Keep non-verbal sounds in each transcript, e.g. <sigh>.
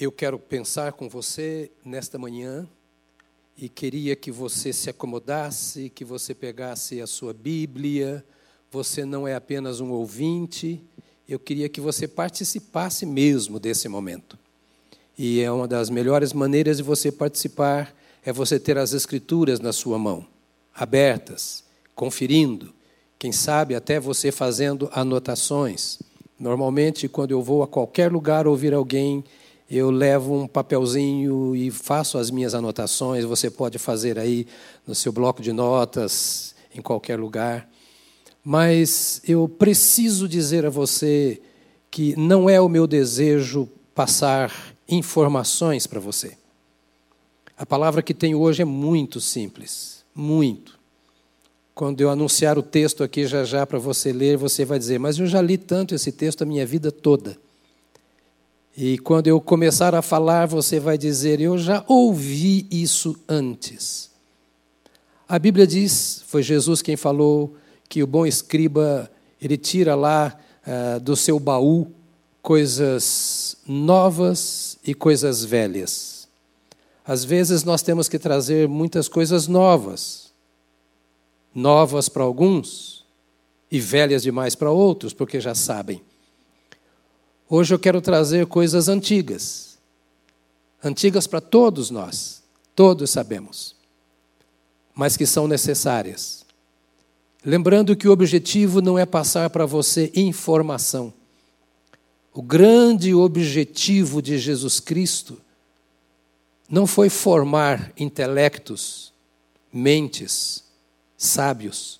Eu quero pensar com você nesta manhã e queria que você se acomodasse, que você pegasse a sua Bíblia. Você não é apenas um ouvinte, eu queria que você participasse mesmo desse momento. E é uma das melhores maneiras de você participar é você ter as escrituras na sua mão, abertas, conferindo, quem sabe até você fazendo anotações. Normalmente, quando eu vou a qualquer lugar ouvir alguém eu levo um papelzinho e faço as minhas anotações. Você pode fazer aí no seu bloco de notas, em qualquer lugar. Mas eu preciso dizer a você que não é o meu desejo passar informações para você. A palavra que tenho hoje é muito simples, muito. Quando eu anunciar o texto aqui já já para você ler, você vai dizer: Mas eu já li tanto esse texto a minha vida toda. E quando eu começar a falar, você vai dizer: Eu já ouvi isso antes. A Bíblia diz, foi Jesus quem falou, que o bom escriba, ele tira lá uh, do seu baú coisas novas e coisas velhas. Às vezes nós temos que trazer muitas coisas novas, novas para alguns e velhas demais para outros, porque já sabem. Hoje eu quero trazer coisas antigas. Antigas para todos nós, todos sabemos, mas que são necessárias. Lembrando que o objetivo não é passar para você informação. O grande objetivo de Jesus Cristo não foi formar intelectos, mentes, sábios.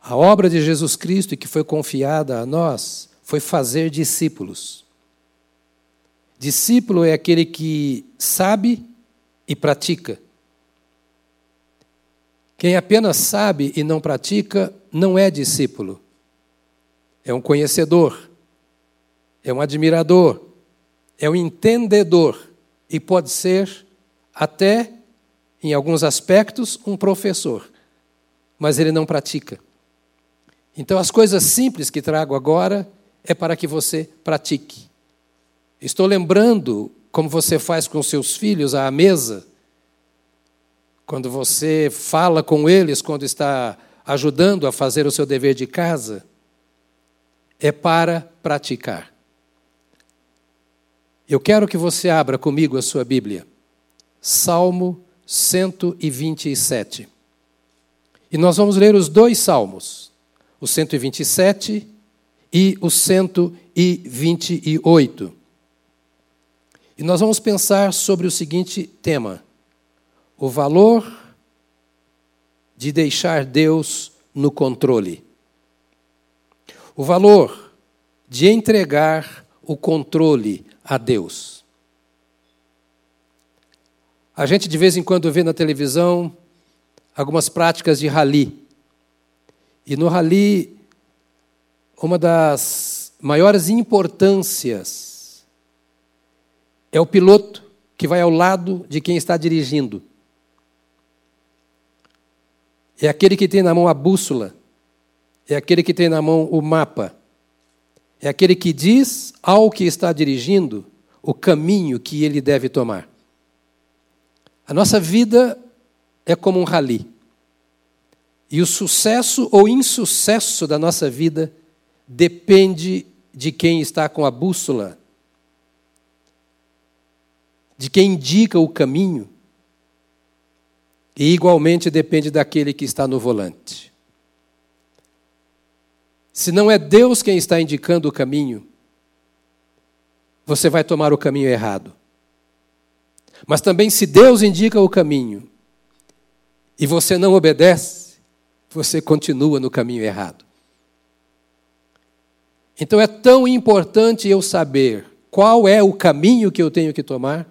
A obra de Jesus Cristo, que foi confiada a nós, foi fazer discípulos. Discípulo é aquele que sabe e pratica. Quem apenas sabe e não pratica não é discípulo. É um conhecedor, é um admirador, é um entendedor e pode ser até, em alguns aspectos, um professor, mas ele não pratica. Então, as coisas simples que trago agora é para que você pratique. Estou lembrando como você faz com seus filhos à mesa, quando você fala com eles, quando está ajudando a fazer o seu dever de casa, é para praticar. Eu quero que você abra comigo a sua Bíblia, Salmo 127. E nós vamos ler os dois salmos, o 127 e o 128. E nós vamos pensar sobre o seguinte tema: o valor de deixar Deus no controle. O valor de entregar o controle a Deus. A gente de vez em quando vê na televisão algumas práticas de rally. E no rally uma das maiores importâncias é o piloto que vai ao lado de quem está dirigindo. É aquele que tem na mão a bússola, é aquele que tem na mão o mapa, é aquele que diz ao que está dirigindo o caminho que ele deve tomar. A nossa vida é como um rali. E o sucesso ou insucesso da nossa vida depende de quem está com a bússola, de quem indica o caminho, e igualmente depende daquele que está no volante. Se não é Deus quem está indicando o caminho, você vai tomar o caminho errado. Mas também, se Deus indica o caminho e você não obedece, você continua no caminho errado. Então é tão importante eu saber qual é o caminho que eu tenho que tomar,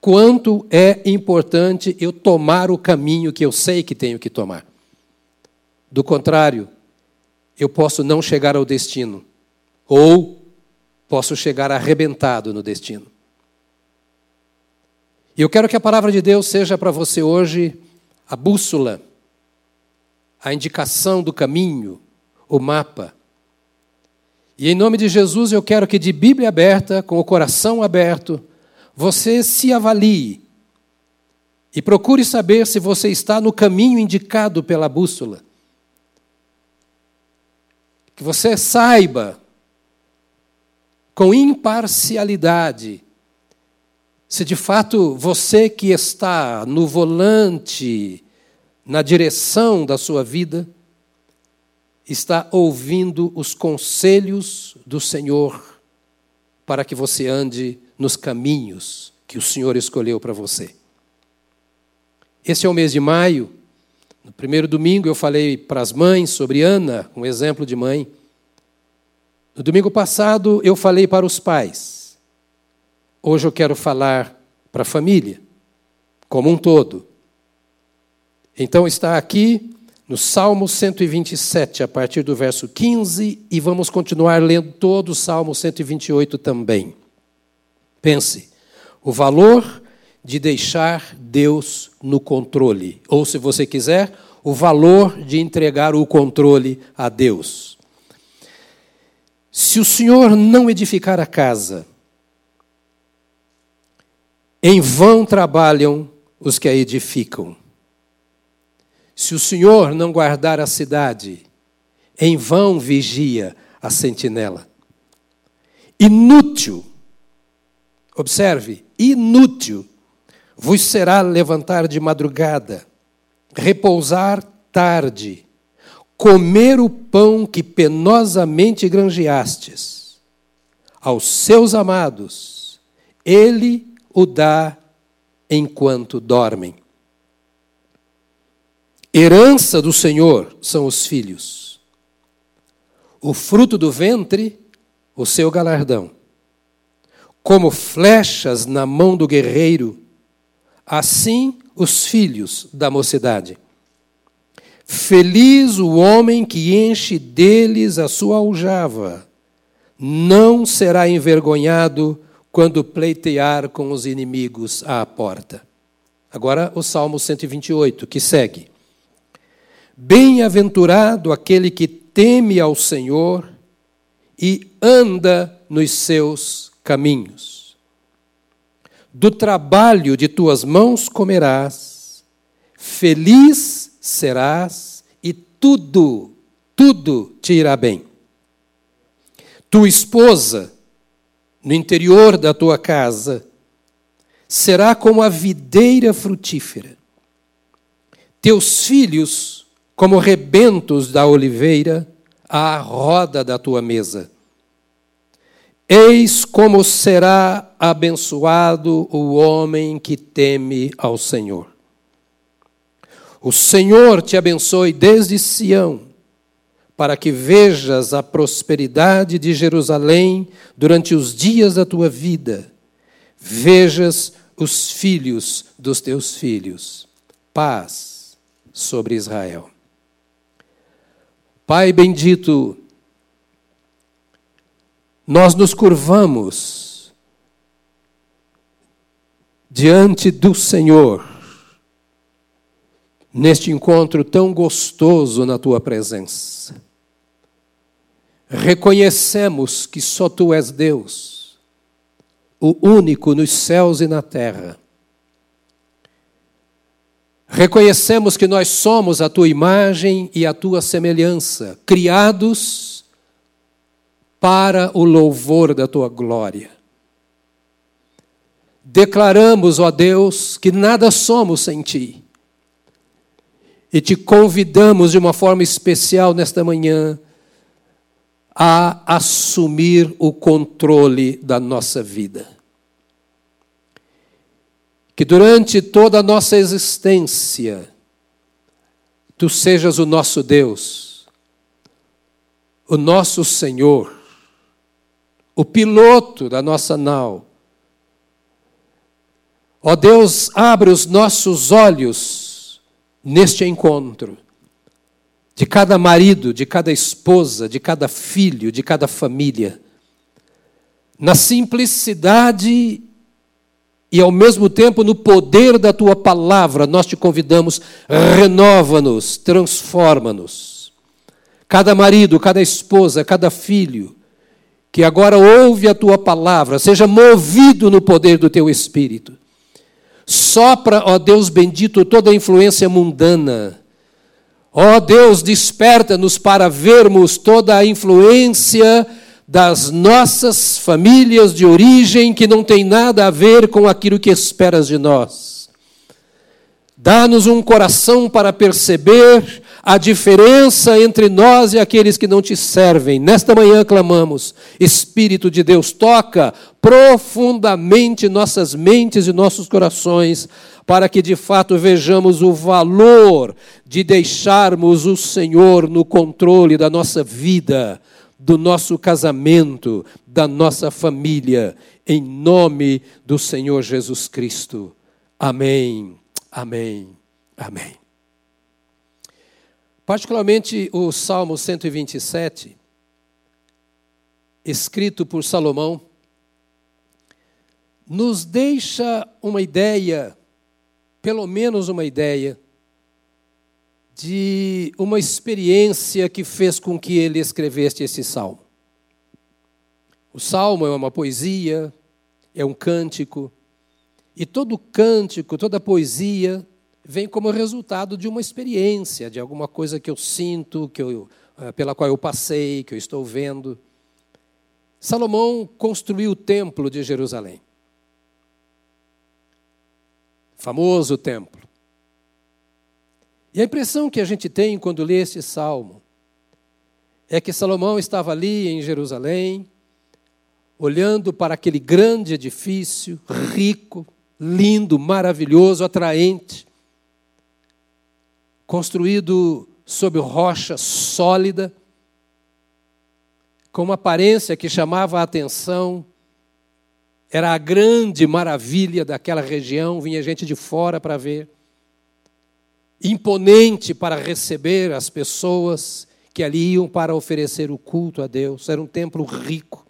quanto é importante eu tomar o caminho que eu sei que tenho que tomar. Do contrário, eu posso não chegar ao destino, ou posso chegar arrebentado no destino. E eu quero que a palavra de Deus seja para você hoje a bússola, a indicação do caminho, o mapa E em nome de Jesus eu quero que de Bíblia aberta, com o coração aberto, você se avalie e procure saber se você está no caminho indicado pela bússola. Que você saiba, com imparcialidade, se de fato você que está no volante, na direção da sua vida, está ouvindo os conselhos do Senhor para que você ande nos caminhos que o Senhor escolheu para você. Esse é o mês de maio. No primeiro domingo eu falei para as mães sobre Ana, um exemplo de mãe. No domingo passado eu falei para os pais. Hoje eu quero falar para a família, como um todo. Então está aqui no Salmo 127, a partir do verso 15, e vamos continuar lendo todo o Salmo 128 também. Pense, o valor de deixar Deus no controle, ou se você quiser, o valor de entregar o controle a Deus. Se o Senhor não edificar a casa, em vão trabalham os que a edificam. Se o Senhor não guardar a cidade, em vão vigia a sentinela. Inútil, observe, inútil vos será levantar de madrugada, repousar tarde, comer o pão que penosamente granjeastes. Aos seus amados, ele o dá enquanto dormem. Herança do Senhor são os filhos. O fruto do ventre, o seu galardão. Como flechas na mão do guerreiro, assim os filhos da mocidade. Feliz o homem que enche deles a sua aljava, não será envergonhado quando pleitear com os inimigos à porta. Agora o Salmo 128, que segue. Bem-aventurado aquele que teme ao Senhor e anda nos seus caminhos. Do trabalho de tuas mãos comerás, feliz serás e tudo, tudo te irá bem. Tua esposa no interior da tua casa, será como a videira frutífera. Teus filhos, como rebentos da oliveira, à roda da tua mesa. Eis como será abençoado o homem que teme ao Senhor. O Senhor te abençoe desde Sião para que vejas a prosperidade de Jerusalém durante os dias da tua vida, vejas os filhos dos teus filhos. Paz sobre Israel. Pai bendito, nós nos curvamos diante do Senhor neste encontro tão gostoso na tua presença reconhecemos que só tu és Deus, o único nos céus e na terra. Reconhecemos que nós somos a tua imagem e a tua semelhança, criados para o louvor da tua glória. Declaramos, ó Deus, que nada somos sem ti. E te convidamos de uma forma especial nesta manhã a assumir o controle da nossa vida. Que durante toda a nossa existência, Tu sejas o nosso Deus, o nosso Senhor, o piloto da nossa nau. Ó Deus, abre os nossos olhos neste encontro de cada marido, de cada esposa, de cada filho, de cada família. Na simplicidade e ao mesmo tempo no poder da tua palavra, nós te convidamos, renova-nos, transforma-nos. Cada marido, cada esposa, cada filho que agora ouve a tua palavra, seja movido no poder do teu espírito. Sopra, ó Deus bendito, toda a influência mundana. Ó Deus, desperta-nos para vermos toda a influência das nossas famílias de origem que não tem nada a ver com aquilo que esperas de nós. Dá-nos um coração para perceber a diferença entre nós e aqueles que não te servem. Nesta manhã clamamos: Espírito de Deus, toca profundamente nossas mentes e nossos corações, para que de fato vejamos o valor de deixarmos o Senhor no controle da nossa vida, do nosso casamento, da nossa família, em nome do Senhor Jesus Cristo. Amém, amém, amém. Particularmente o Salmo 127, escrito por Salomão, nos deixa uma ideia, pelo menos uma ideia, de uma experiência que fez com que ele escrevesse esse salmo. O salmo é uma poesia, é um cântico, e todo cântico, toda poesia vem como resultado de uma experiência, de alguma coisa que eu sinto, que eu, eh, pela qual eu passei, que eu estou vendo. Salomão construiu o templo de Jerusalém. Famoso templo. E a impressão que a gente tem quando lê esse salmo é que Salomão estava ali em Jerusalém, olhando para aquele grande edifício, rico, lindo, maravilhoso, atraente, construído sobre rocha sólida, com uma aparência que chamava a atenção. Era a grande maravilha daquela região, vinha gente de fora para ver. Imponente para receber as pessoas que ali iam para oferecer o culto a Deus. Era um templo rico.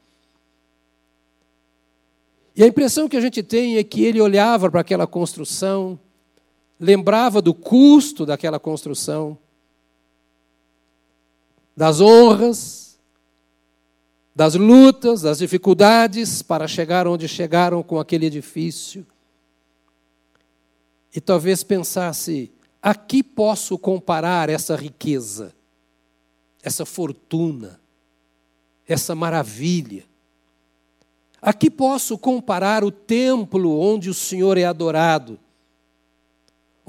E a impressão que a gente tem é que ele olhava para aquela construção lembrava do custo daquela construção, das honras, das lutas, das dificuldades para chegar onde chegaram com aquele edifício. E talvez pensasse: a que posso comparar essa riqueza, essa fortuna, essa maravilha? A que posso comparar o templo onde o Senhor é adorado?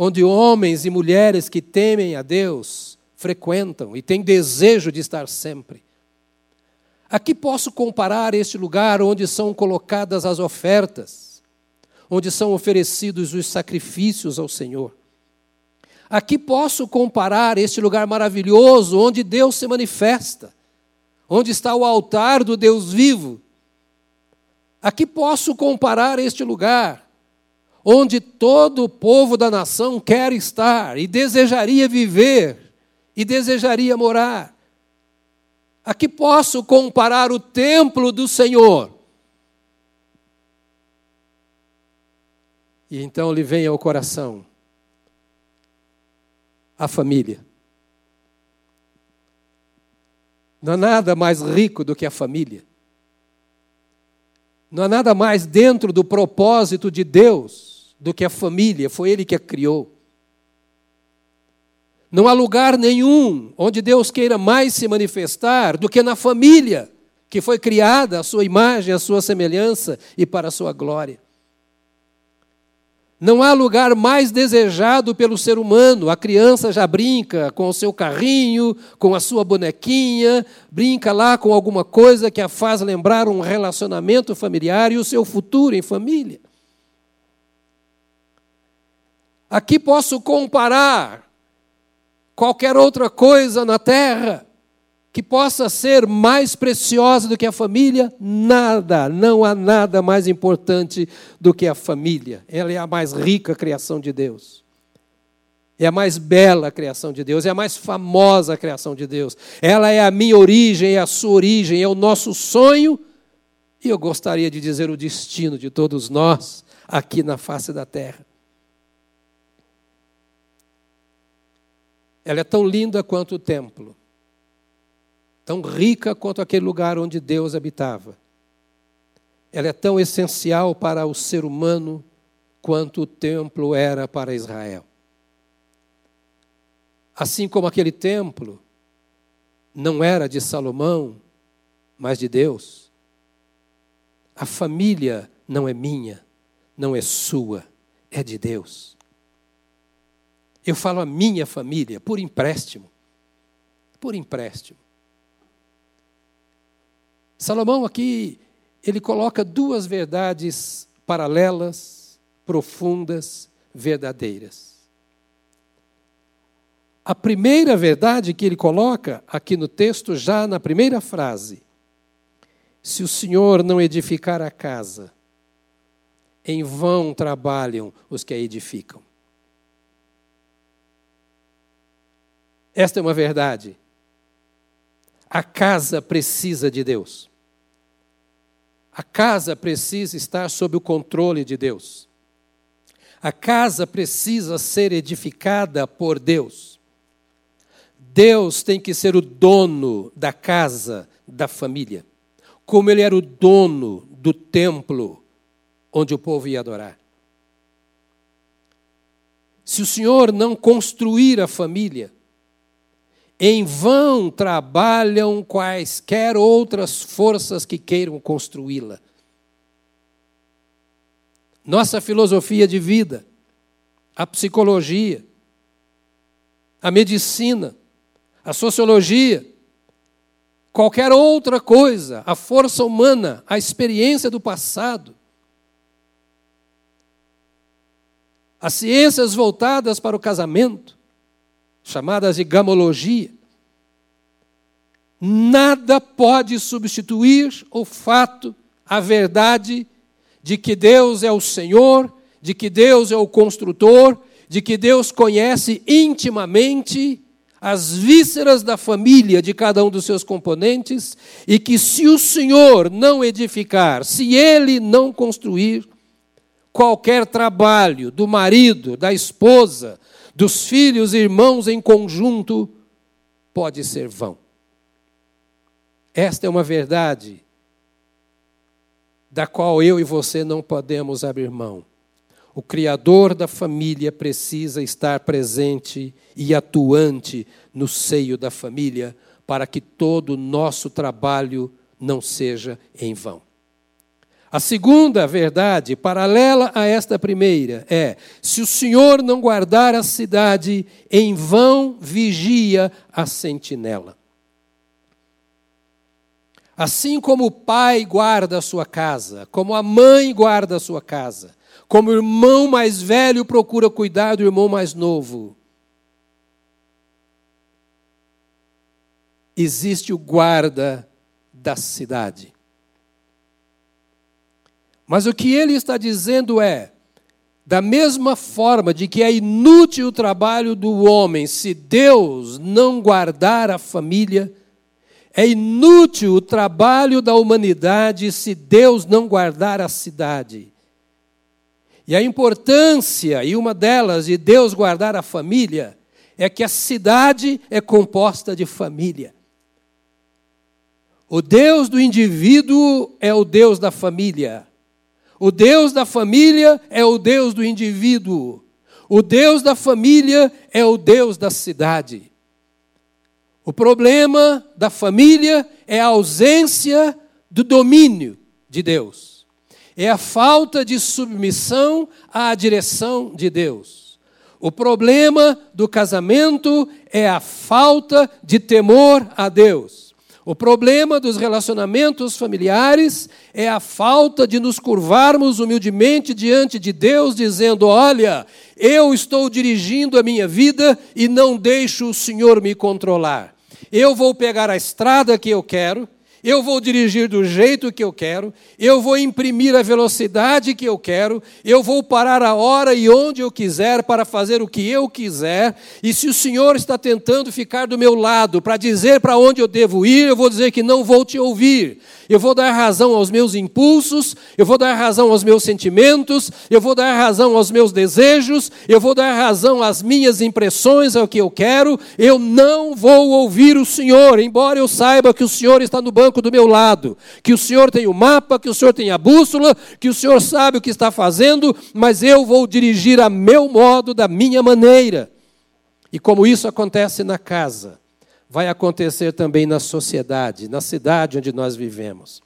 onde homens e mulheres que temem a Deus frequentam e têm desejo de estar sempre. Aqui posso comparar este lugar onde são colocadas as ofertas, onde são oferecidos os sacrifícios ao Senhor. Aqui posso comparar este lugar maravilhoso onde Deus se manifesta, onde está o altar do Deus vivo. Aqui posso comparar este lugar onde todo o povo da nação quer estar e desejaria viver e desejaria morar. Aqui posso comparar o templo do Senhor. E então lhe vem ao coração a família. Não há nada mais rico do que a família. Não há nada mais dentro do propósito de Deus do que a família, foi Ele que a criou. Não há lugar nenhum onde Deus queira mais se manifestar do que na família, que foi criada à sua imagem, à sua semelhança e para a sua glória. Não há lugar mais desejado pelo ser humano. A criança já brinca com o seu carrinho, com a sua bonequinha, brinca lá com alguma coisa que a faz lembrar um relacionamento familiar e o seu futuro em família. Aqui posso comparar qualquer outra coisa na terra que possa ser mais preciosa do que a família? Nada, não há nada mais importante do que a família. Ela é a mais rica criação de Deus. É a mais bela criação de Deus, é a mais famosa criação de Deus. Ela é a minha origem, é a sua origem, é o nosso sonho, e eu gostaria de dizer o destino de todos nós aqui na face da terra. Ela é tão linda quanto o templo tão rica quanto aquele lugar onde Deus habitava. Ela é tão essencial para o ser humano quanto o templo era para Israel. Assim como aquele templo não era de Salomão, mas de Deus. A família não é minha, não é sua, é de Deus. Eu falo a minha família por empréstimo. Por empréstimo. Salomão aqui, ele coloca duas verdades paralelas, profundas, verdadeiras. A primeira verdade que ele coloca aqui no texto, já na primeira frase: Se o Senhor não edificar a casa, em vão trabalham os que a edificam. Esta é uma verdade. A casa precisa de Deus. A casa precisa estar sob o controle de Deus. A casa precisa ser edificada por Deus. Deus tem que ser o dono da casa, da família, como ele era o dono do templo onde o povo ia adorar. Se o Senhor não construir a família, em vão trabalham quaisquer outras forças que queiram construí-la. Nossa filosofia de vida, a psicologia, a medicina, a sociologia, qualquer outra coisa, a força humana, a experiência do passado, as ciências voltadas para o casamento, chamadas de gamologia. Nada pode substituir o fato, a verdade de que Deus é o Senhor, de que Deus é o construtor, de que Deus conhece intimamente as vísceras da família de cada um dos seus componentes e que se o Senhor não edificar, se ele não construir, qualquer trabalho do marido, da esposa, dos filhos e irmãos em conjunto pode ser vão. Esta é uma verdade da qual eu e você não podemos abrir mão. O Criador da família precisa estar presente e atuante no seio da família para que todo o nosso trabalho não seja em vão. A segunda verdade, paralela a esta primeira, é: se o Senhor não guardar a cidade, em vão vigia a sentinela. Assim como o pai guarda a sua casa, como a mãe guarda a sua casa, como o irmão mais velho procura cuidar do irmão mais novo, existe o guarda da cidade. Mas o que ele está dizendo é: da mesma forma de que é inútil o trabalho do homem se Deus não guardar a família, é inútil o trabalho da humanidade se Deus não guardar a cidade. E a importância, e uma delas, de Deus guardar a família, é que a cidade é composta de família. O Deus do indivíduo é o Deus da família. O Deus da família é o Deus do indivíduo. O Deus da família é o Deus da cidade. O problema da família é a ausência do domínio de Deus. É a falta de submissão à direção de Deus. O problema do casamento é a falta de temor a Deus. O problema dos relacionamentos familiares é a falta de nos curvarmos humildemente diante de Deus, dizendo: Olha, eu estou dirigindo a minha vida e não deixo o Senhor me controlar. Eu vou pegar a estrada que eu quero, eu vou dirigir do jeito que eu quero, eu vou imprimir a velocidade que eu quero, eu vou parar a hora e onde eu quiser para fazer o que eu quiser, e se o Senhor está tentando ficar do meu lado para dizer para onde eu devo ir, eu vou dizer que não vou te ouvir. Eu vou dar razão aos meus impulsos, eu vou dar razão aos meus sentimentos, eu vou dar razão aos meus desejos, eu vou dar razão às minhas impressões, ao que eu quero, eu não vou ouvir o Senhor, embora eu saiba que o Senhor está no banco banco do meu lado, que o Senhor tem o mapa, que o Senhor tem a bússola, que o Senhor sabe o que está fazendo, mas eu vou dirigir a meu modo, da minha maneira. E como isso acontece na casa, vai acontecer também na sociedade, na cidade onde nós vivemos.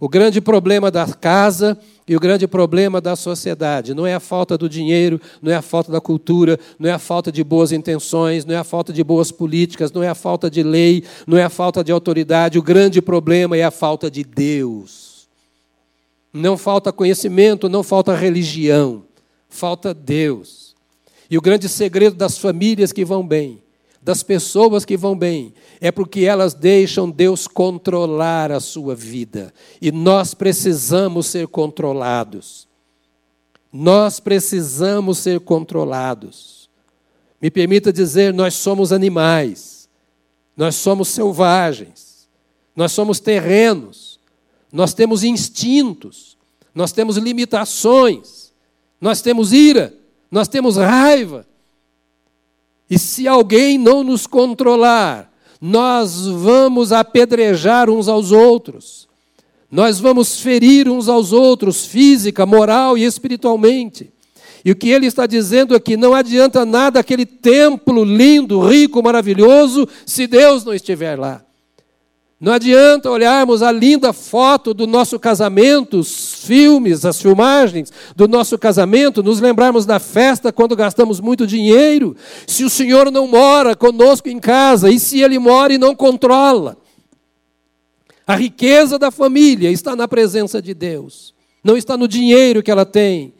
O grande problema da casa e o grande problema da sociedade não é a falta do dinheiro, não é a falta da cultura, não é a falta de boas intenções, não é a falta de boas políticas, não é a falta de lei, não é a falta de autoridade. O grande problema é a falta de Deus. Não falta conhecimento, não falta religião, falta Deus. E o grande segredo das famílias que vão bem das pessoas que vão bem, é porque elas deixam Deus controlar a sua vida. E nós precisamos ser controlados. Nós precisamos ser controlados. Me permita dizer, nós somos animais, nós somos selvagens, nós somos terrenos, nós temos instintos, nós temos limitações, nós temos ira, nós temos raiva, e se alguém não nos controlar, nós vamos apedrejar uns aos outros. Nós vamos ferir uns aos outros, física, moral e espiritualmente. E o que ele está dizendo é que não adianta nada aquele templo lindo, rico, maravilhoso, se Deus não estiver lá. Não adianta olharmos a linda foto do nosso casamento, os filmes, as filmagens do nosso casamento, nos lembrarmos da festa quando gastamos muito dinheiro, se o Senhor não mora conosco em casa e se Ele mora e não controla. A riqueza da família está na presença de Deus, não está no dinheiro que ela tem,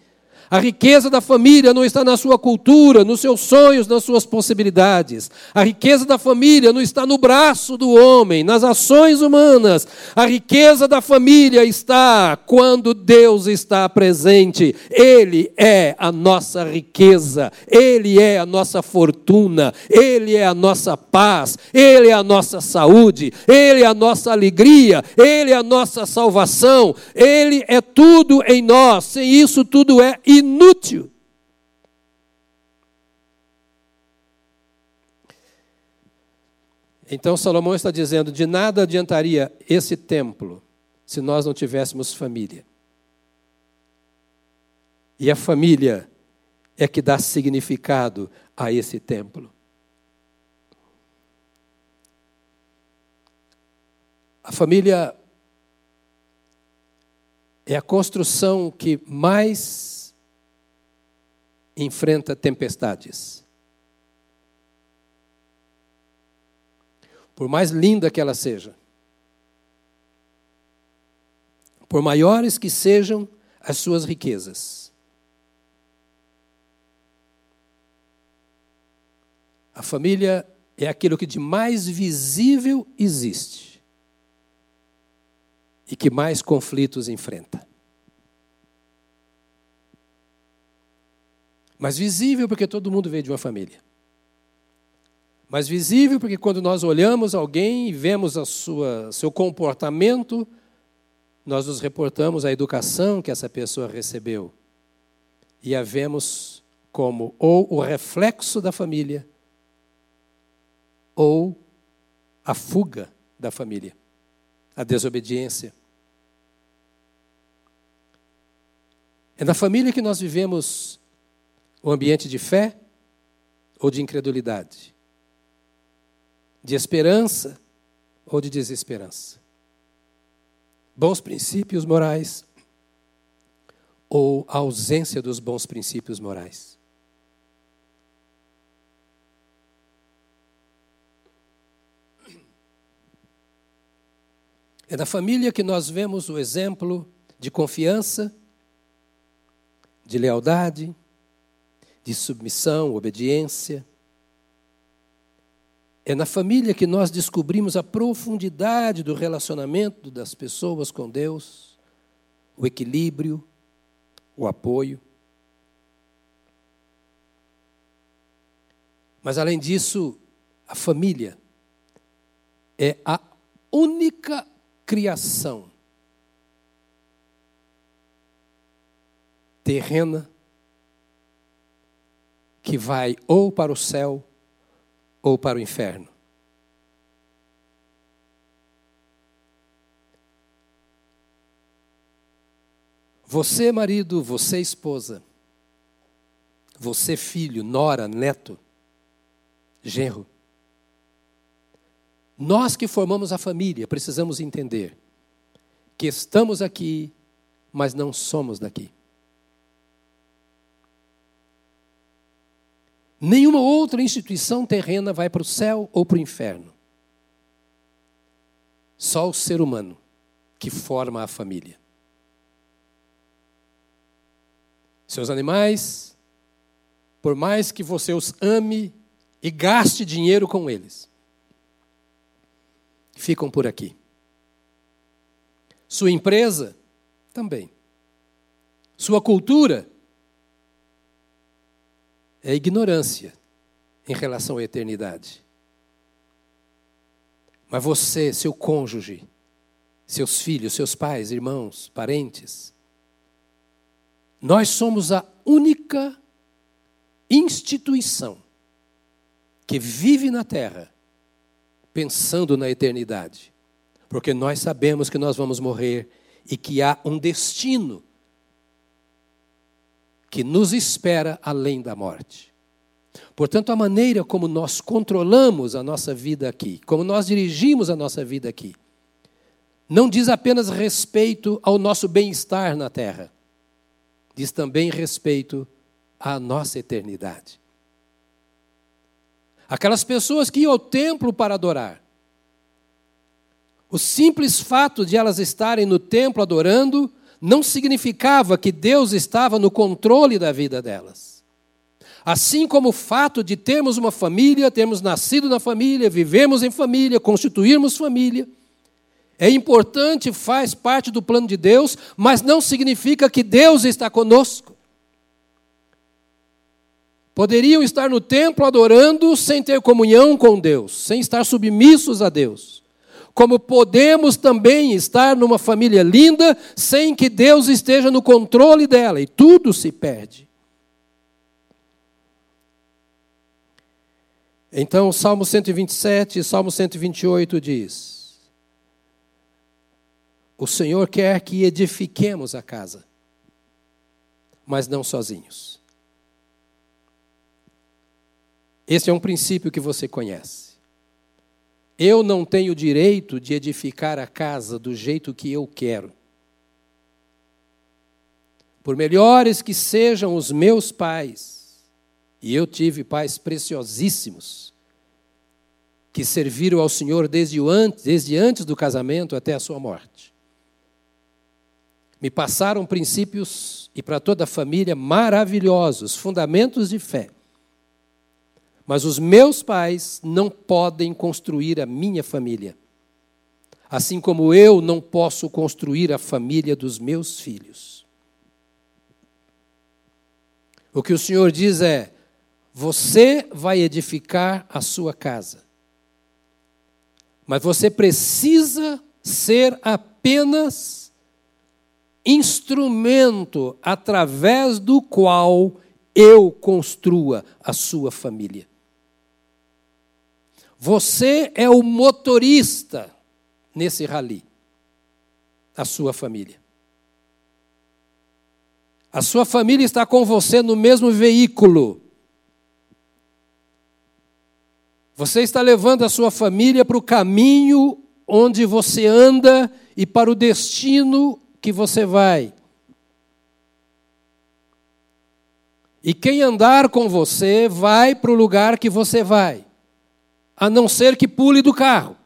a riqueza da família não está na sua cultura, nos seus sonhos, nas suas possibilidades. A riqueza da família não está no braço do homem, nas ações humanas. A riqueza da família está quando Deus está presente. Ele é a nossa riqueza, Ele é a nossa fortuna, Ele é a nossa paz, Ele é a nossa saúde, Ele é a nossa alegria, Ele é a nossa salvação, Ele é tudo em nós. Sem isso, tudo é inútil. Então Salomão está dizendo: de nada adiantaria esse templo se nós não tivéssemos família. E a família é que dá significado a esse templo. A família é a construção que mais enfrenta tempestades. Por mais linda que ela seja, por maiores que sejam as suas riquezas, a família é aquilo que de mais visível existe e que mais conflitos enfrenta. Mas visível porque todo mundo veio de uma família. Mas visível porque quando nós olhamos alguém e vemos a sua seu comportamento, nós nos reportamos à educação que essa pessoa recebeu. E a vemos como ou o reflexo da família ou a fuga da família, a desobediência. É na família que nós vivemos o ambiente de fé ou de incredulidade? De esperança ou de desesperança? Bons princípios morais ou a ausência dos bons princípios morais? É na família que nós vemos o exemplo de confiança, de lealdade, de submissão, obediência. É na família que nós descobrimos a profundidade do relacionamento das pessoas com Deus, o equilíbrio, o apoio. Mas, além disso, a família é a única criação terrena que vai ou para o céu ou para o inferno. Você, marido, você, esposa, você, filho, nora, neto, genro. Nós que formamos a família precisamos entender que estamos aqui, mas não somos daqui. Nenhuma outra instituição terrena vai para o céu ou para o inferno. Só o ser humano que forma a família. Seus animais, por mais que você os ame e gaste dinheiro com eles, ficam por aqui. Sua empresa também. Sua cultura é ignorância em relação à eternidade. Mas você, seu cônjuge, seus filhos, seus pais, irmãos, parentes, nós somos a única instituição que vive na terra pensando na eternidade. Porque nós sabemos que nós vamos morrer e que há um destino que nos espera além da morte. Portanto, a maneira como nós controlamos a nossa vida aqui, como nós dirigimos a nossa vida aqui, não diz apenas respeito ao nosso bem-estar na terra, diz também respeito à nossa eternidade. Aquelas pessoas que iam ao templo para adorar, o simples fato de elas estarem no templo adorando não significava que Deus estava no controle da vida delas. Assim como o fato de termos uma família, termos nascido na família, vivemos em família, constituirmos família, é importante, faz parte do plano de Deus, mas não significa que Deus está conosco. Poderiam estar no templo adorando sem ter comunhão com Deus, sem estar submissos a Deus como podemos também estar numa família linda sem que Deus esteja no controle dela, e tudo se perde. Então, Salmo 127 e Salmo 128 diz: O Senhor quer que edifiquemos a casa, mas não sozinhos. Esse é um princípio que você conhece. Eu não tenho direito de edificar a casa do jeito que eu quero. Por melhores que sejam os meus pais, e eu tive pais preciosíssimos, que serviram ao Senhor desde antes, desde antes do casamento até a sua morte. Me passaram princípios, e para toda a família, maravilhosos, fundamentos de fé. Mas os meus pais não podem construir a minha família. Assim como eu não posso construir a família dos meus filhos. O que o Senhor diz é: você vai edificar a sua casa. Mas você precisa ser apenas instrumento através do qual eu construa a sua família. Você é o motorista nesse rally. A sua família. A sua família está com você no mesmo veículo. Você está levando a sua família para o caminho onde você anda e para o destino que você vai. E quem andar com você vai para o lugar que você vai a não ser que pule do carro.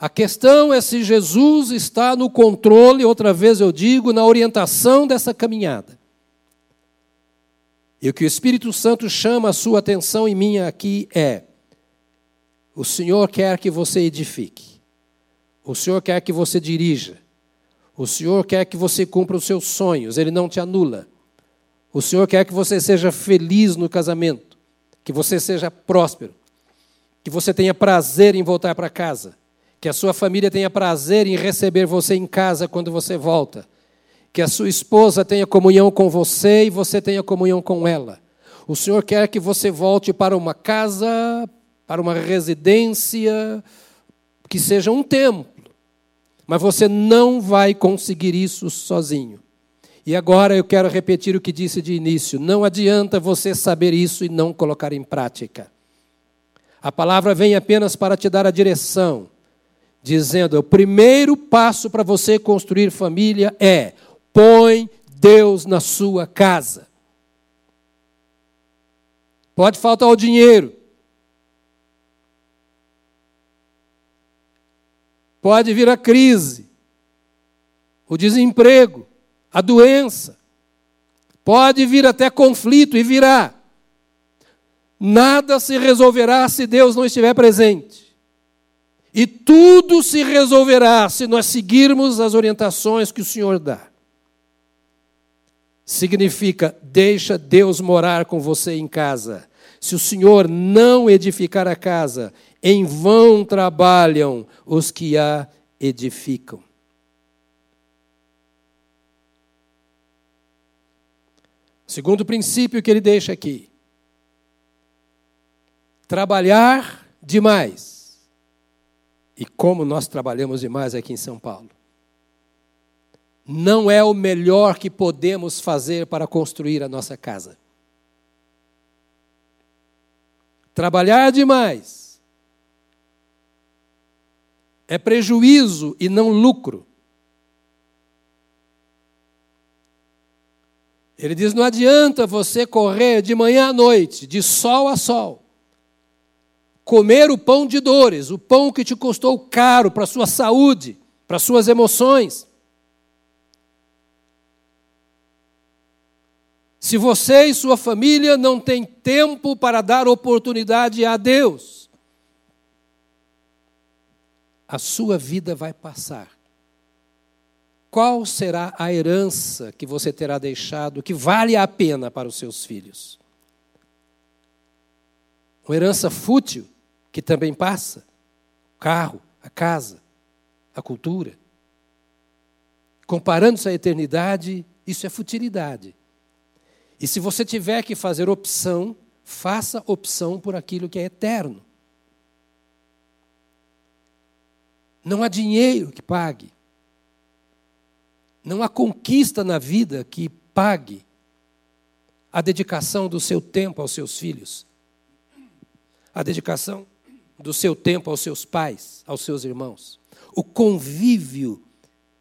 A questão é se Jesus está no controle, outra vez eu digo, na orientação dessa caminhada. E o que o Espírito Santo chama a sua atenção em mim aqui é: O Senhor quer que você edifique. O Senhor quer que você dirija. O Senhor quer que você cumpra os seus sonhos, Ele não te anula. O Senhor quer que você seja feliz no casamento, que você seja próspero, que você tenha prazer em voltar para casa, que a sua família tenha prazer em receber você em casa quando você volta, que a sua esposa tenha comunhão com você e você tenha comunhão com ela. O Senhor quer que você volte para uma casa, para uma residência, que seja um templo mas você não vai conseguir isso sozinho. E agora eu quero repetir o que disse de início: não adianta você saber isso e não colocar em prática. A palavra vem apenas para te dar a direção, dizendo: o primeiro passo para você construir família é põe Deus na sua casa. Pode faltar o dinheiro, Pode vir a crise, o desemprego, a doença. Pode vir até conflito e virá. Nada se resolverá se Deus não estiver presente. E tudo se resolverá se nós seguirmos as orientações que o Senhor dá. Significa, deixa Deus morar com você em casa. Se o Senhor não edificar a casa, em vão trabalham os que a edificam. Segundo princípio que ele deixa aqui: trabalhar demais. E como nós trabalhamos demais aqui em São Paulo. Não é o melhor que podemos fazer para construir a nossa casa. Trabalhar demais é prejuízo e não lucro. Ele diz: não adianta você correr de manhã à noite, de sol a sol, comer o pão de dores, o pão que te custou caro para a sua saúde, para as suas emoções. Se você e sua família não têm tempo para dar oportunidade a Deus, a sua vida vai passar. Qual será a herança que você terá deixado que vale a pena para os seus filhos? Uma herança fútil que também passa? O carro, a casa, a cultura. Comparando-se à eternidade, isso é futilidade. E se você tiver que fazer opção, faça opção por aquilo que é eterno. Não há dinheiro que pague. Não há conquista na vida que pague a dedicação do seu tempo aos seus filhos, a dedicação do seu tempo aos seus pais, aos seus irmãos, o convívio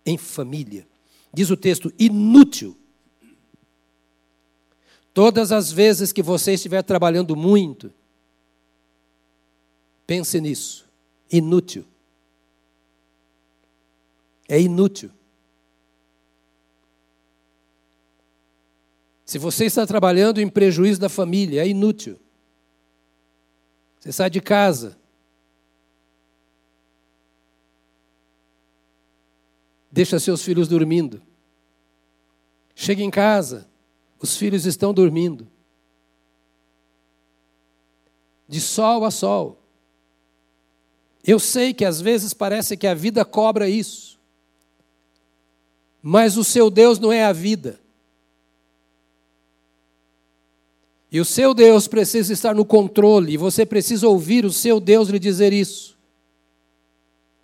em família. Diz o texto, inútil. Todas as vezes que você estiver trabalhando muito, pense nisso, inútil é inútil. Se você está trabalhando em prejuízo da família, é inútil. Você sai de casa. Deixa seus filhos dormindo. Chega em casa, os filhos estão dormindo. De sol a sol. Eu sei que às vezes parece que a vida cobra isso. Mas o seu Deus não é a vida. E o seu Deus precisa estar no controle, e você precisa ouvir o seu Deus lhe dizer isso.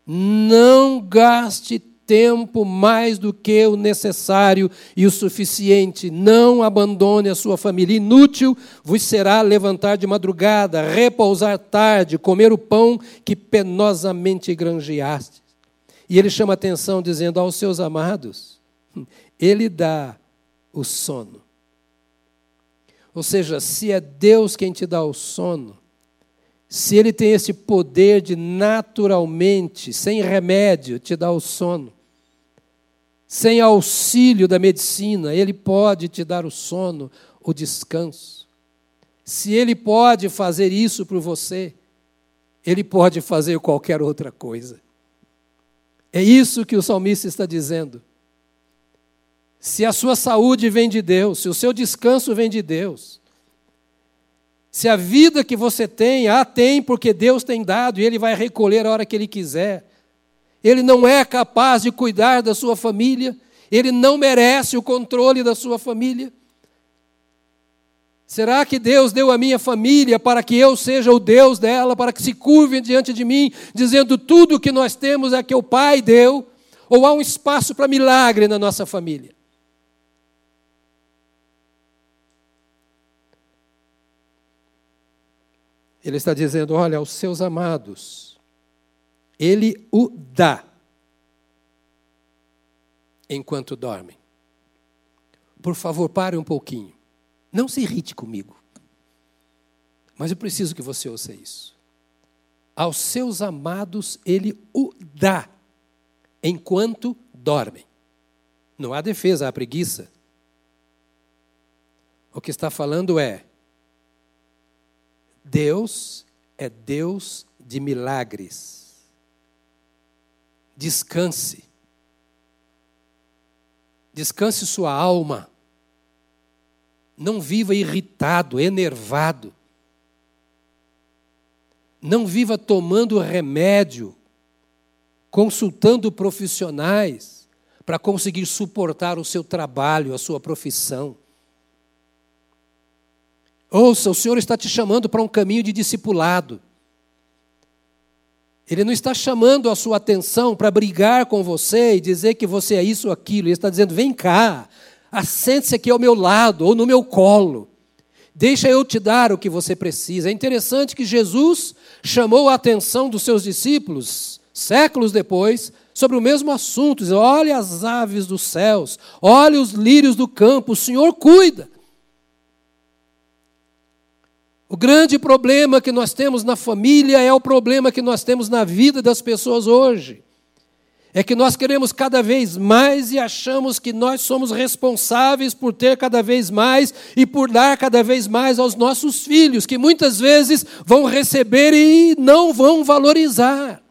Não gaste tempo mais do que o necessário e o suficiente. Não abandone a sua família. Inútil vos será levantar de madrugada, repousar tarde, comer o pão que penosamente granjeaste. E ele chama atenção dizendo aos seus amados: <laughs> ele dá o sono. Ou seja, se é Deus quem te dá o sono, se Ele tem esse poder de naturalmente, sem remédio, te dar o sono, sem auxílio da medicina, Ele pode te dar o sono, o descanso. Se Ele pode fazer isso por você, ele pode fazer qualquer outra coisa. É isso que o salmista está dizendo. Se a sua saúde vem de Deus, se o seu descanso vem de Deus, se a vida que você tem, a tem porque Deus tem dado e Ele vai recolher a hora que Ele quiser, ele não é capaz de cuidar da sua família, ele não merece o controle da sua família. Será que Deus deu a minha família para que eu seja o Deus dela, para que se curve diante de mim, dizendo tudo o que nós temos é que o Pai deu? Ou há um espaço para milagre na nossa família? Ele está dizendo: olha, aos seus amados, ele o dá enquanto dormem. Por favor, pare um pouquinho. Não se irrite comigo. Mas eu preciso que você ouça isso. Aos seus amados ele o dá enquanto dormem. Não há defesa, há preguiça. O que está falando é: Deus é Deus de milagres. Descanse. Descanse sua alma. Não viva irritado, enervado. Não viva tomando remédio, consultando profissionais para conseguir suportar o seu trabalho, a sua profissão. Ouça, o Senhor está te chamando para um caminho de discipulado. Ele não está chamando a sua atenção para brigar com você e dizer que você é isso ou aquilo. Ele está dizendo: vem cá, assente-se aqui ao meu lado ou no meu colo. Deixa eu te dar o que você precisa. É interessante que Jesus chamou a atenção dos seus discípulos, séculos depois, sobre o mesmo assunto. Diz, olhe as aves dos céus, olhe os lírios do campo, o Senhor cuida. O grande problema que nós temos na família é o problema que nós temos na vida das pessoas hoje. É que nós queremos cada vez mais e achamos que nós somos responsáveis por ter cada vez mais e por dar cada vez mais aos nossos filhos, que muitas vezes vão receber e não vão valorizar.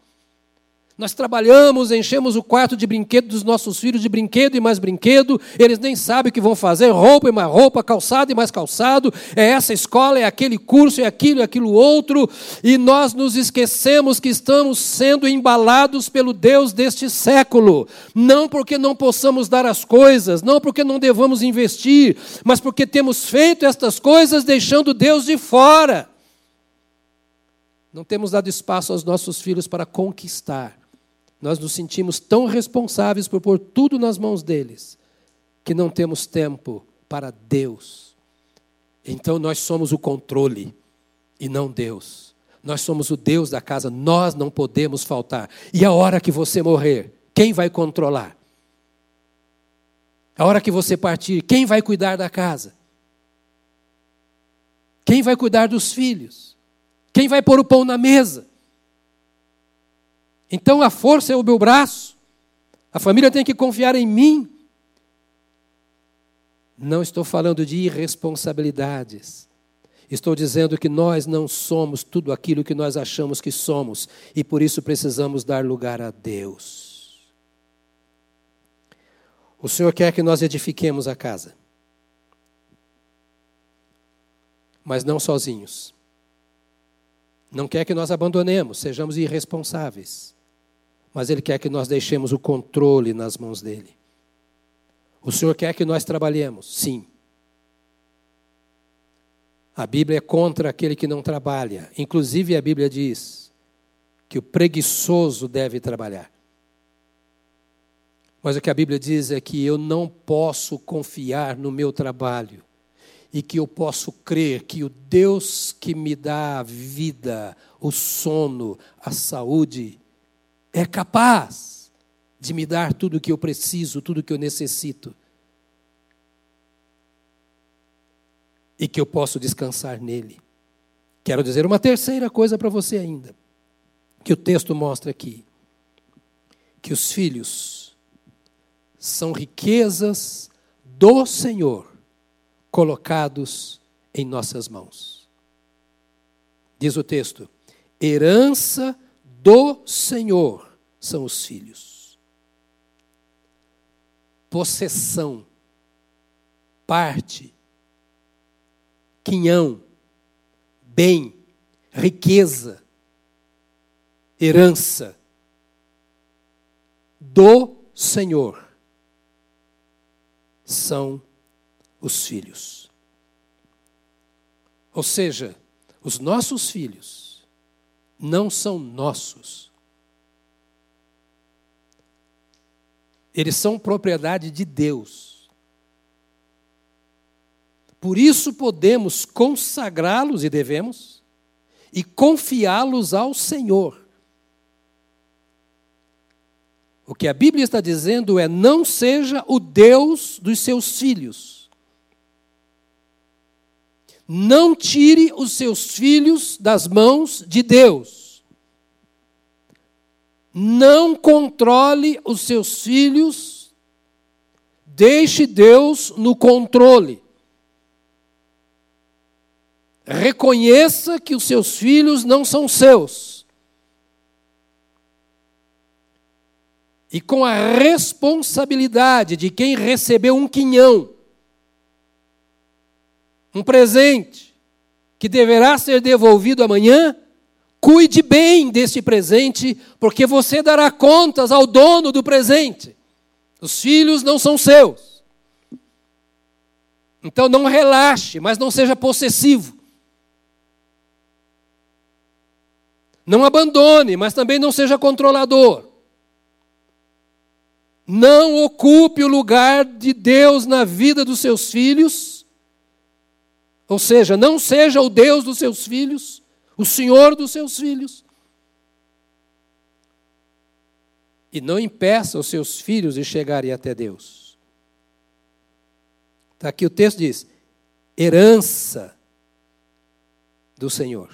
Nós trabalhamos, enchemos o quarto de brinquedo dos nossos filhos de brinquedo e mais brinquedo, eles nem sabem o que vão fazer, roupa e mais roupa, calçado e mais calçado, é essa escola, é aquele curso, é aquilo, é aquilo outro, e nós nos esquecemos que estamos sendo embalados pelo Deus deste século, não porque não possamos dar as coisas, não porque não devamos investir, mas porque temos feito estas coisas deixando Deus de fora. Não temos dado espaço aos nossos filhos para conquistar nós nos sentimos tão responsáveis por pôr tudo nas mãos deles, que não temos tempo para Deus. Então nós somos o controle e não Deus. Nós somos o Deus da casa, nós não podemos faltar. E a hora que você morrer, quem vai controlar? A hora que você partir, quem vai cuidar da casa? Quem vai cuidar dos filhos? Quem vai pôr o pão na mesa? Então a força é o meu braço. A família tem que confiar em mim. Não estou falando de irresponsabilidades. Estou dizendo que nós não somos tudo aquilo que nós achamos que somos e por isso precisamos dar lugar a Deus. O Senhor quer que nós edifiquemos a casa, mas não sozinhos. Não quer que nós abandonemos, sejamos irresponsáveis mas Ele quer que nós deixemos o controle nas mãos dele. O Senhor quer que nós trabalhemos? Sim. A Bíblia é contra aquele que não trabalha. Inclusive, a Bíblia diz que o preguiçoso deve trabalhar. Mas o que a Bíblia diz é que eu não posso confiar no meu trabalho e que eu posso crer que o Deus que me dá a vida, o sono, a saúde, é capaz de me dar tudo o que eu preciso, tudo o que eu necessito. E que eu posso descansar nele. Quero dizer uma terceira coisa para você ainda, que o texto mostra aqui: que os filhos são riquezas do Senhor colocados em nossas mãos. Diz o texto: Herança do Senhor são os filhos. Possessão, parte, quinhão, bem, riqueza, herança do Senhor são os filhos. Ou seja, os nossos filhos não são nossos. Eles são propriedade de Deus. Por isso podemos consagrá-los e devemos e confiá-los ao Senhor. O que a Bíblia está dizendo é: não seja o Deus dos seus filhos. Não tire os seus filhos das mãos de Deus. Não controle os seus filhos. Deixe Deus no controle. Reconheça que os seus filhos não são seus. E com a responsabilidade de quem recebeu um quinhão, um presente, que deverá ser devolvido amanhã, cuide bem deste presente, porque você dará contas ao dono do presente. Os filhos não são seus. Então não relaxe, mas não seja possessivo. Não abandone, mas também não seja controlador. Não ocupe o lugar de Deus na vida dos seus filhos. Ou seja, não seja o Deus dos seus filhos, o Senhor dos seus filhos. E não impeça os seus filhos de chegarem até Deus. Está aqui o texto diz: herança do Senhor.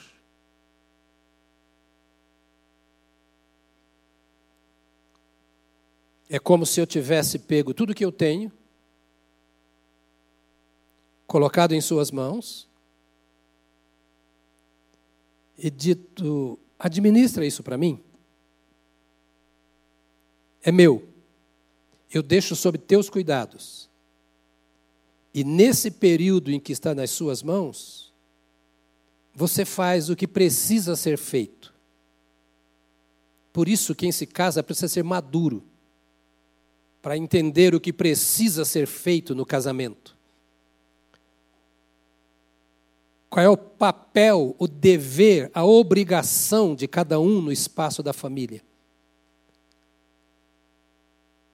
É como se eu tivesse pego tudo que eu tenho, colocado em Suas mãos e dito: administra isso para mim. É meu. Eu deixo sob teus cuidados. E nesse período em que está nas suas mãos, você faz o que precisa ser feito. Por isso, quem se casa precisa ser maduro para entender o que precisa ser feito no casamento. Qual é o papel, o dever, a obrigação de cada um no espaço da família?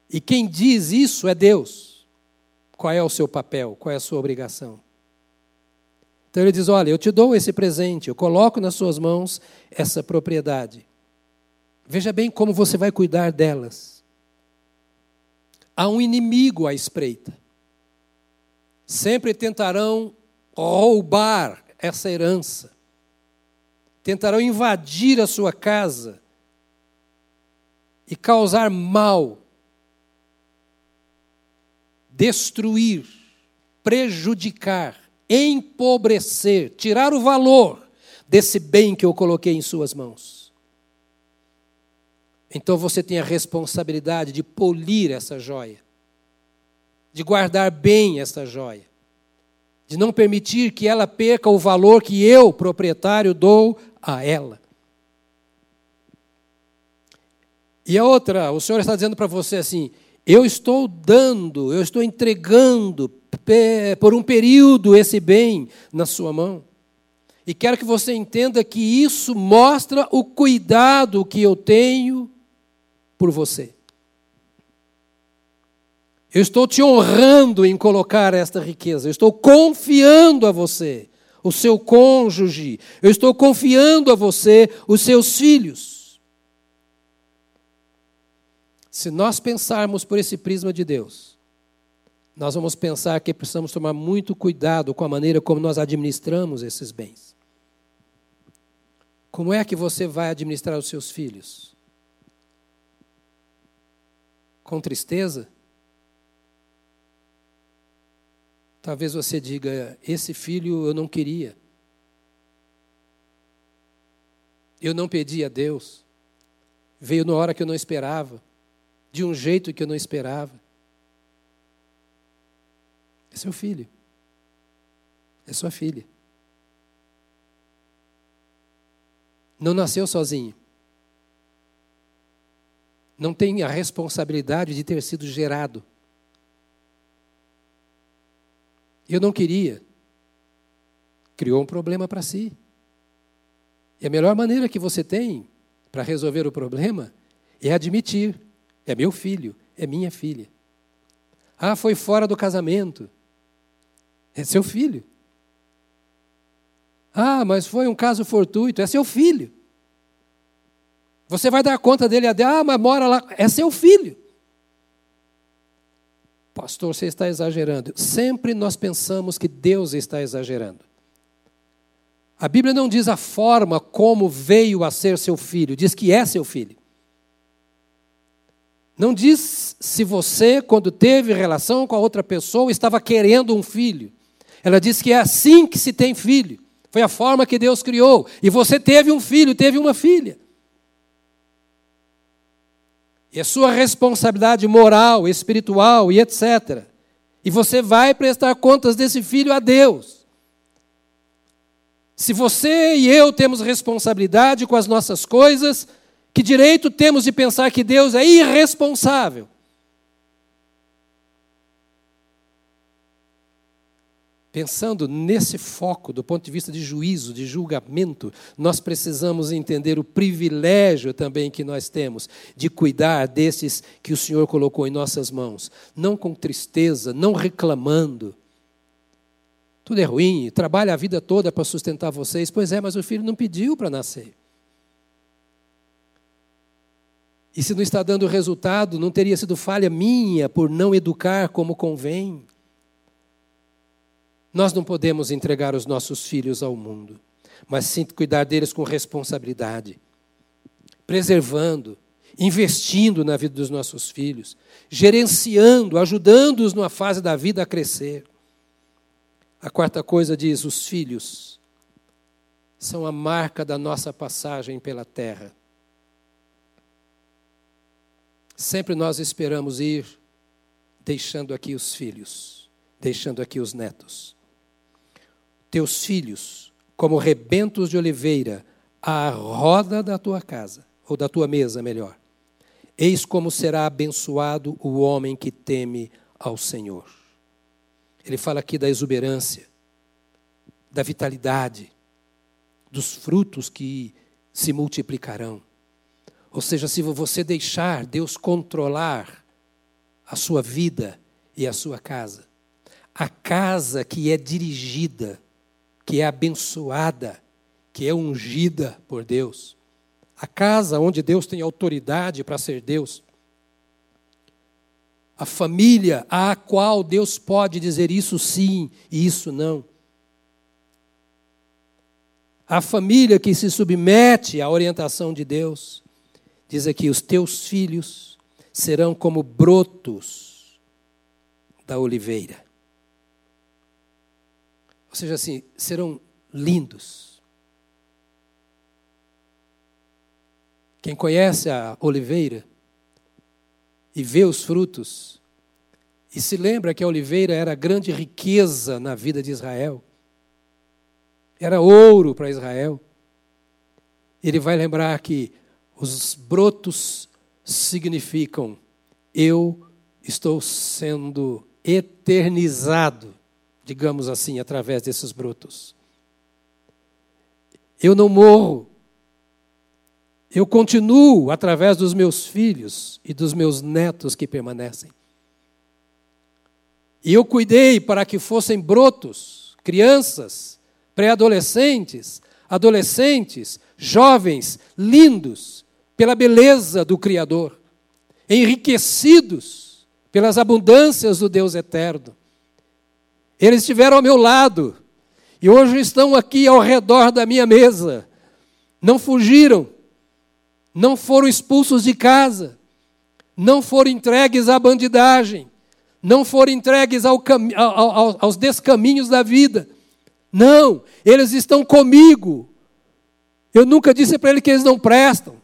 E quem diz isso é Deus. Qual é o seu papel? Qual é a sua obrigação? Então ele diz: Olha, eu te dou esse presente, eu coloco nas suas mãos essa propriedade. Veja bem como você vai cuidar delas. Há um inimigo à espreita. Sempre tentarão roubar essa herança. Tentarão invadir a sua casa e causar mal, destruir, prejudicar, empobrecer, tirar o valor desse bem que eu coloquei em suas mãos. Então você tem a responsabilidade de polir essa joia, de guardar bem essa joia, de não permitir que ela perca o valor que eu, proprietário, dou a ela. E a outra, o Senhor está dizendo para você assim: eu estou dando, eu estou entregando por um período esse bem na sua mão. E quero que você entenda que isso mostra o cuidado que eu tenho por você. Eu estou te honrando em colocar esta riqueza. Eu estou confiando a você, o seu cônjuge. Eu estou confiando a você, os seus filhos. Se nós pensarmos por esse prisma de Deus, nós vamos pensar que precisamos tomar muito cuidado com a maneira como nós administramos esses bens. Como é que você vai administrar os seus filhos? com tristeza? Talvez você diga: esse filho eu não queria. eu não pedi a Deus. Veio na hora que eu não esperava, de um jeito que eu não esperava. É seu filho. É sua filha. Não nasceu sozinho. Não tem a responsabilidade de ter sido gerado. Eu não queria. Criou um problema para si. E a melhor maneira que você tem para resolver o problema é admitir: é meu filho, é minha filha. Ah, foi fora do casamento. É seu filho. Ah, mas foi um caso fortuito. É seu filho. Você vai dar conta dele. Ah, mas mora lá. É seu filho. Pastor, você está exagerando. Sempre nós pensamos que Deus está exagerando. A Bíblia não diz a forma como veio a ser seu filho, diz que é seu filho. Não diz se você, quando teve relação com a outra pessoa, estava querendo um filho. Ela diz que é assim que se tem filho. Foi a forma que Deus criou. E você teve um filho, teve uma filha. A sua responsabilidade moral, espiritual e etc. E você vai prestar contas desse filho a Deus. Se você e eu temos responsabilidade com as nossas coisas, que direito temos de pensar que Deus é irresponsável? Pensando nesse foco, do ponto de vista de juízo, de julgamento, nós precisamos entender o privilégio também que nós temos de cuidar desses que o Senhor colocou em nossas mãos, não com tristeza, não reclamando. Tudo é ruim, trabalha a vida toda para sustentar vocês. Pois é, mas o filho não pediu para nascer. E se não está dando resultado, não teria sido falha minha por não educar como convém. Nós não podemos entregar os nossos filhos ao mundo, mas sim cuidar deles com responsabilidade, preservando, investindo na vida dos nossos filhos, gerenciando, ajudando-os numa fase da vida a crescer. A quarta coisa diz: os filhos são a marca da nossa passagem pela terra. Sempre nós esperamos ir deixando aqui os filhos, deixando aqui os netos teus filhos como rebentos de oliveira à roda da tua casa, ou da tua mesa, melhor. Eis como será abençoado o homem que teme ao Senhor. Ele fala aqui da exuberância, da vitalidade, dos frutos que se multiplicarão. Ou seja, se você deixar Deus controlar a sua vida e a sua casa, a casa que é dirigida que é abençoada, que é ungida por Deus. A casa onde Deus tem autoridade para ser Deus. A família à qual Deus pode dizer isso sim e isso não. A família que se submete à orientação de Deus. Diz aqui: os teus filhos serão como brotos da oliveira. Ou seja, assim, serão lindos. Quem conhece a oliveira e vê os frutos, e se lembra que a oliveira era grande riqueza na vida de Israel, era ouro para Israel, ele vai lembrar que os brotos significam eu estou sendo eternizado digamos assim, através desses brotos. Eu não morro. Eu continuo através dos meus filhos e dos meus netos que permanecem. E eu cuidei para que fossem brotos, crianças, pré-adolescentes, adolescentes, jovens, lindos, pela beleza do Criador, enriquecidos pelas abundâncias do Deus eterno. Eles estiveram ao meu lado e hoje estão aqui ao redor da minha mesa. Não fugiram, não foram expulsos de casa, não foram entregues à bandidagem, não foram entregues ao ao, aos descaminhos da vida. Não, eles estão comigo. Eu nunca disse para ele que eles não prestam,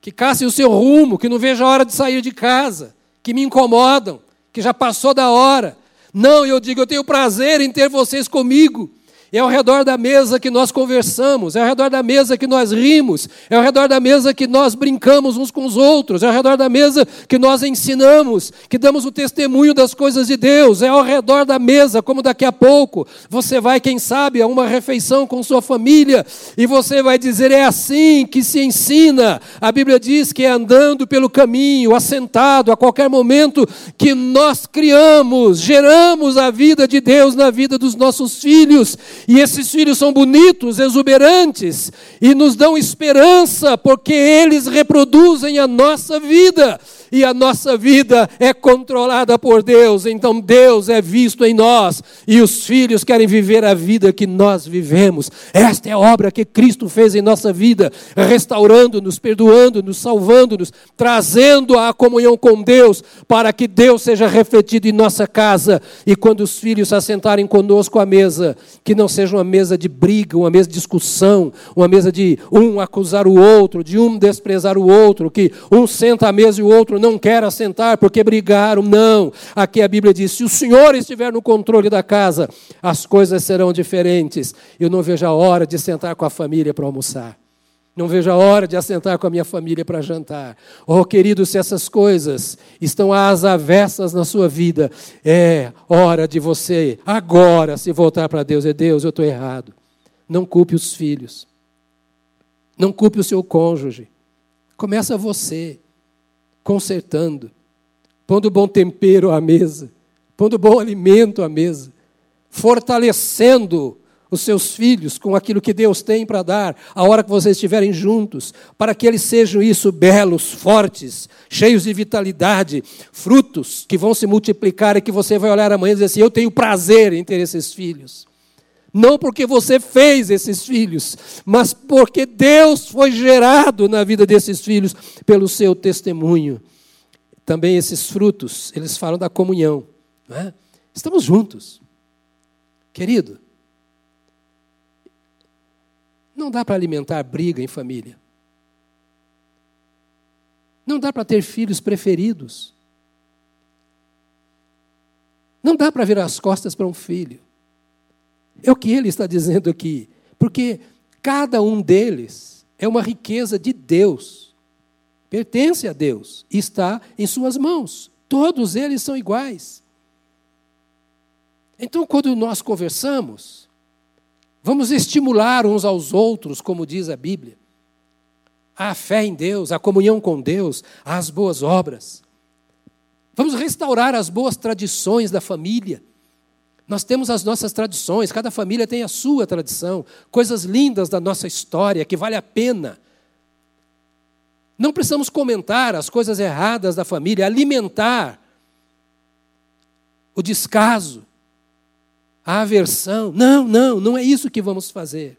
que caçem o seu rumo, que não vejo a hora de sair de casa, que me incomodam, que já passou da hora. Não, eu digo, eu tenho prazer em ter vocês comigo. É ao redor da mesa que nós conversamos, é ao redor da mesa que nós rimos, é ao redor da mesa que nós brincamos uns com os outros, é ao redor da mesa que nós ensinamos, que damos o testemunho das coisas de Deus, é ao redor da mesa, como daqui a pouco você vai, quem sabe, a uma refeição com sua família e você vai dizer: é assim que se ensina. A Bíblia diz que é andando pelo caminho, assentado, a qualquer momento que nós criamos, geramos a vida de Deus na vida dos nossos filhos e esses filhos são bonitos, exuberantes e nos dão esperança, porque eles reproduzem a nossa vida e a nossa vida é controlada por Deus, então Deus é visto em nós. E os filhos querem viver a vida que nós vivemos. Esta é a obra que Cristo fez em nossa vida, restaurando-nos, perdoando-nos, salvando-nos, trazendo a comunhão com Deus, para que Deus seja refletido em nossa casa. E quando os filhos se assentarem conosco à mesa, que não seja uma mesa de briga, uma mesa de discussão, uma mesa de um acusar o outro, de um desprezar o outro, que um senta à mesa e o outro não quer assentar porque brigaram. Não. Aqui a Bíblia diz: se o Senhor estiver no controle da casa, as coisas serão diferentes. Eu não vejo a hora de sentar com a família para almoçar. Não vejo a hora de assentar com a minha família para jantar. Oh, querido, se essas coisas estão às avessas na sua vida, é hora de você, agora, se voltar para Deus. É Deus, eu estou errado. Não culpe os filhos. Não culpe o seu cônjuge. Começa você consertando, pondo bom tempero à mesa, pondo bom alimento à mesa, fortalecendo os seus filhos com aquilo que Deus tem para dar, a hora que vocês estiverem juntos, para que eles sejam isso belos, fortes, cheios de vitalidade, frutos que vão se multiplicar e que você vai olhar amanhã e dizer assim: Eu tenho prazer em ter esses filhos. Não porque você fez esses filhos, mas porque Deus foi gerado na vida desses filhos pelo seu testemunho. Também esses frutos, eles falam da comunhão. É? Estamos juntos. Querido, não dá para alimentar briga em família. Não dá para ter filhos preferidos. Não dá para virar as costas para um filho. É o que ele está dizendo aqui. Porque cada um deles é uma riqueza de Deus. Pertence a Deus está em suas mãos. Todos eles são iguais. Então, quando nós conversamos, vamos estimular uns aos outros, como diz a Bíblia, a fé em Deus, a comunhão com Deus, as boas obras. Vamos restaurar as boas tradições da família. Nós temos as nossas tradições, cada família tem a sua tradição, coisas lindas da nossa história que vale a pena. Não precisamos comentar as coisas erradas da família, alimentar o descaso, a aversão. Não, não, não é isso que vamos fazer.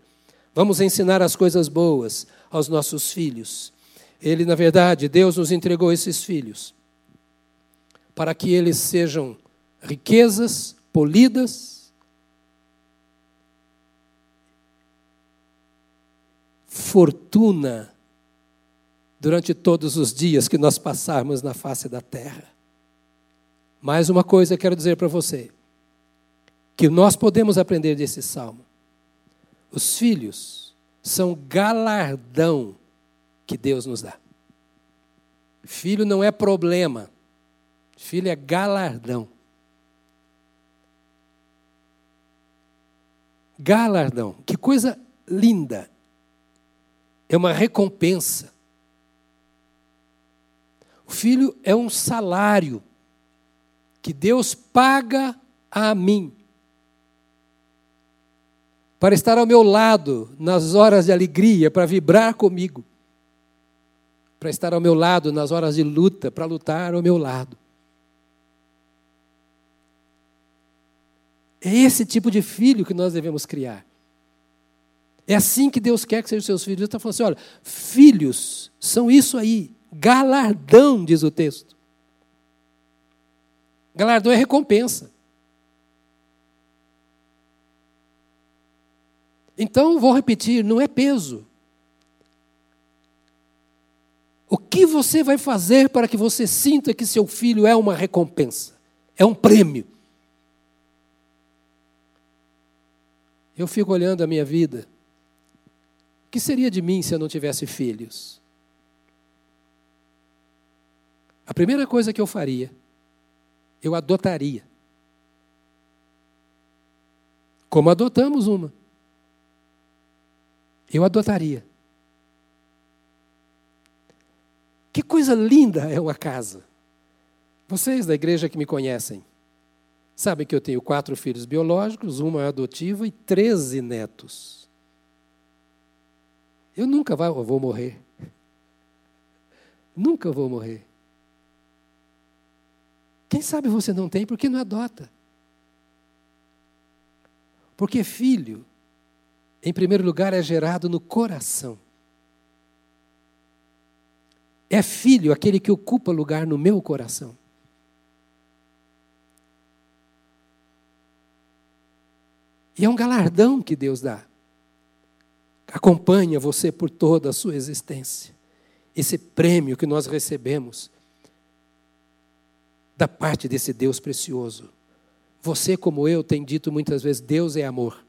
Vamos ensinar as coisas boas aos nossos filhos. Ele, na verdade, Deus nos entregou esses filhos para que eles sejam riquezas polidas, fortuna durante todos os dias que nós passarmos na face da terra. Mais uma coisa eu quero dizer para você, que nós podemos aprender desse salmo. Os filhos são galardão que Deus nos dá. Filho não é problema, filho é galardão. Galardão, que coisa linda. É uma recompensa. O filho é um salário que Deus paga a mim para estar ao meu lado nas horas de alegria, para vibrar comigo, para estar ao meu lado nas horas de luta, para lutar ao meu lado. É esse tipo de filho que nós devemos criar. É assim que Deus quer que sejam seus filhos. Deus está falando assim: olha, filhos são isso aí, galardão, diz o texto. Galardão é recompensa. Então, vou repetir: não é peso, O que você vai fazer para que você sinta que seu filho é uma recompensa, é um prêmio? Eu fico olhando a minha vida. O que seria de mim se eu não tivesse filhos? A primeira coisa que eu faria, eu adotaria. Como adotamos uma. Eu adotaria. Que coisa linda é uma casa. Vocês da igreja que me conhecem sabem que eu tenho quatro filhos biológicos, uma é adotiva e treze netos. Eu nunca vou morrer. <laughs> Nunca vou morrer. Quem sabe você não tem porque não adota. Porque filho, em primeiro lugar, é gerado no coração. É filho aquele que ocupa lugar no meu coração. E é um galardão que Deus dá. Acompanha você por toda a sua existência. Esse prêmio que nós recebemos da parte desse Deus precioso. Você, como eu, tem dito muitas vezes: Deus é amor,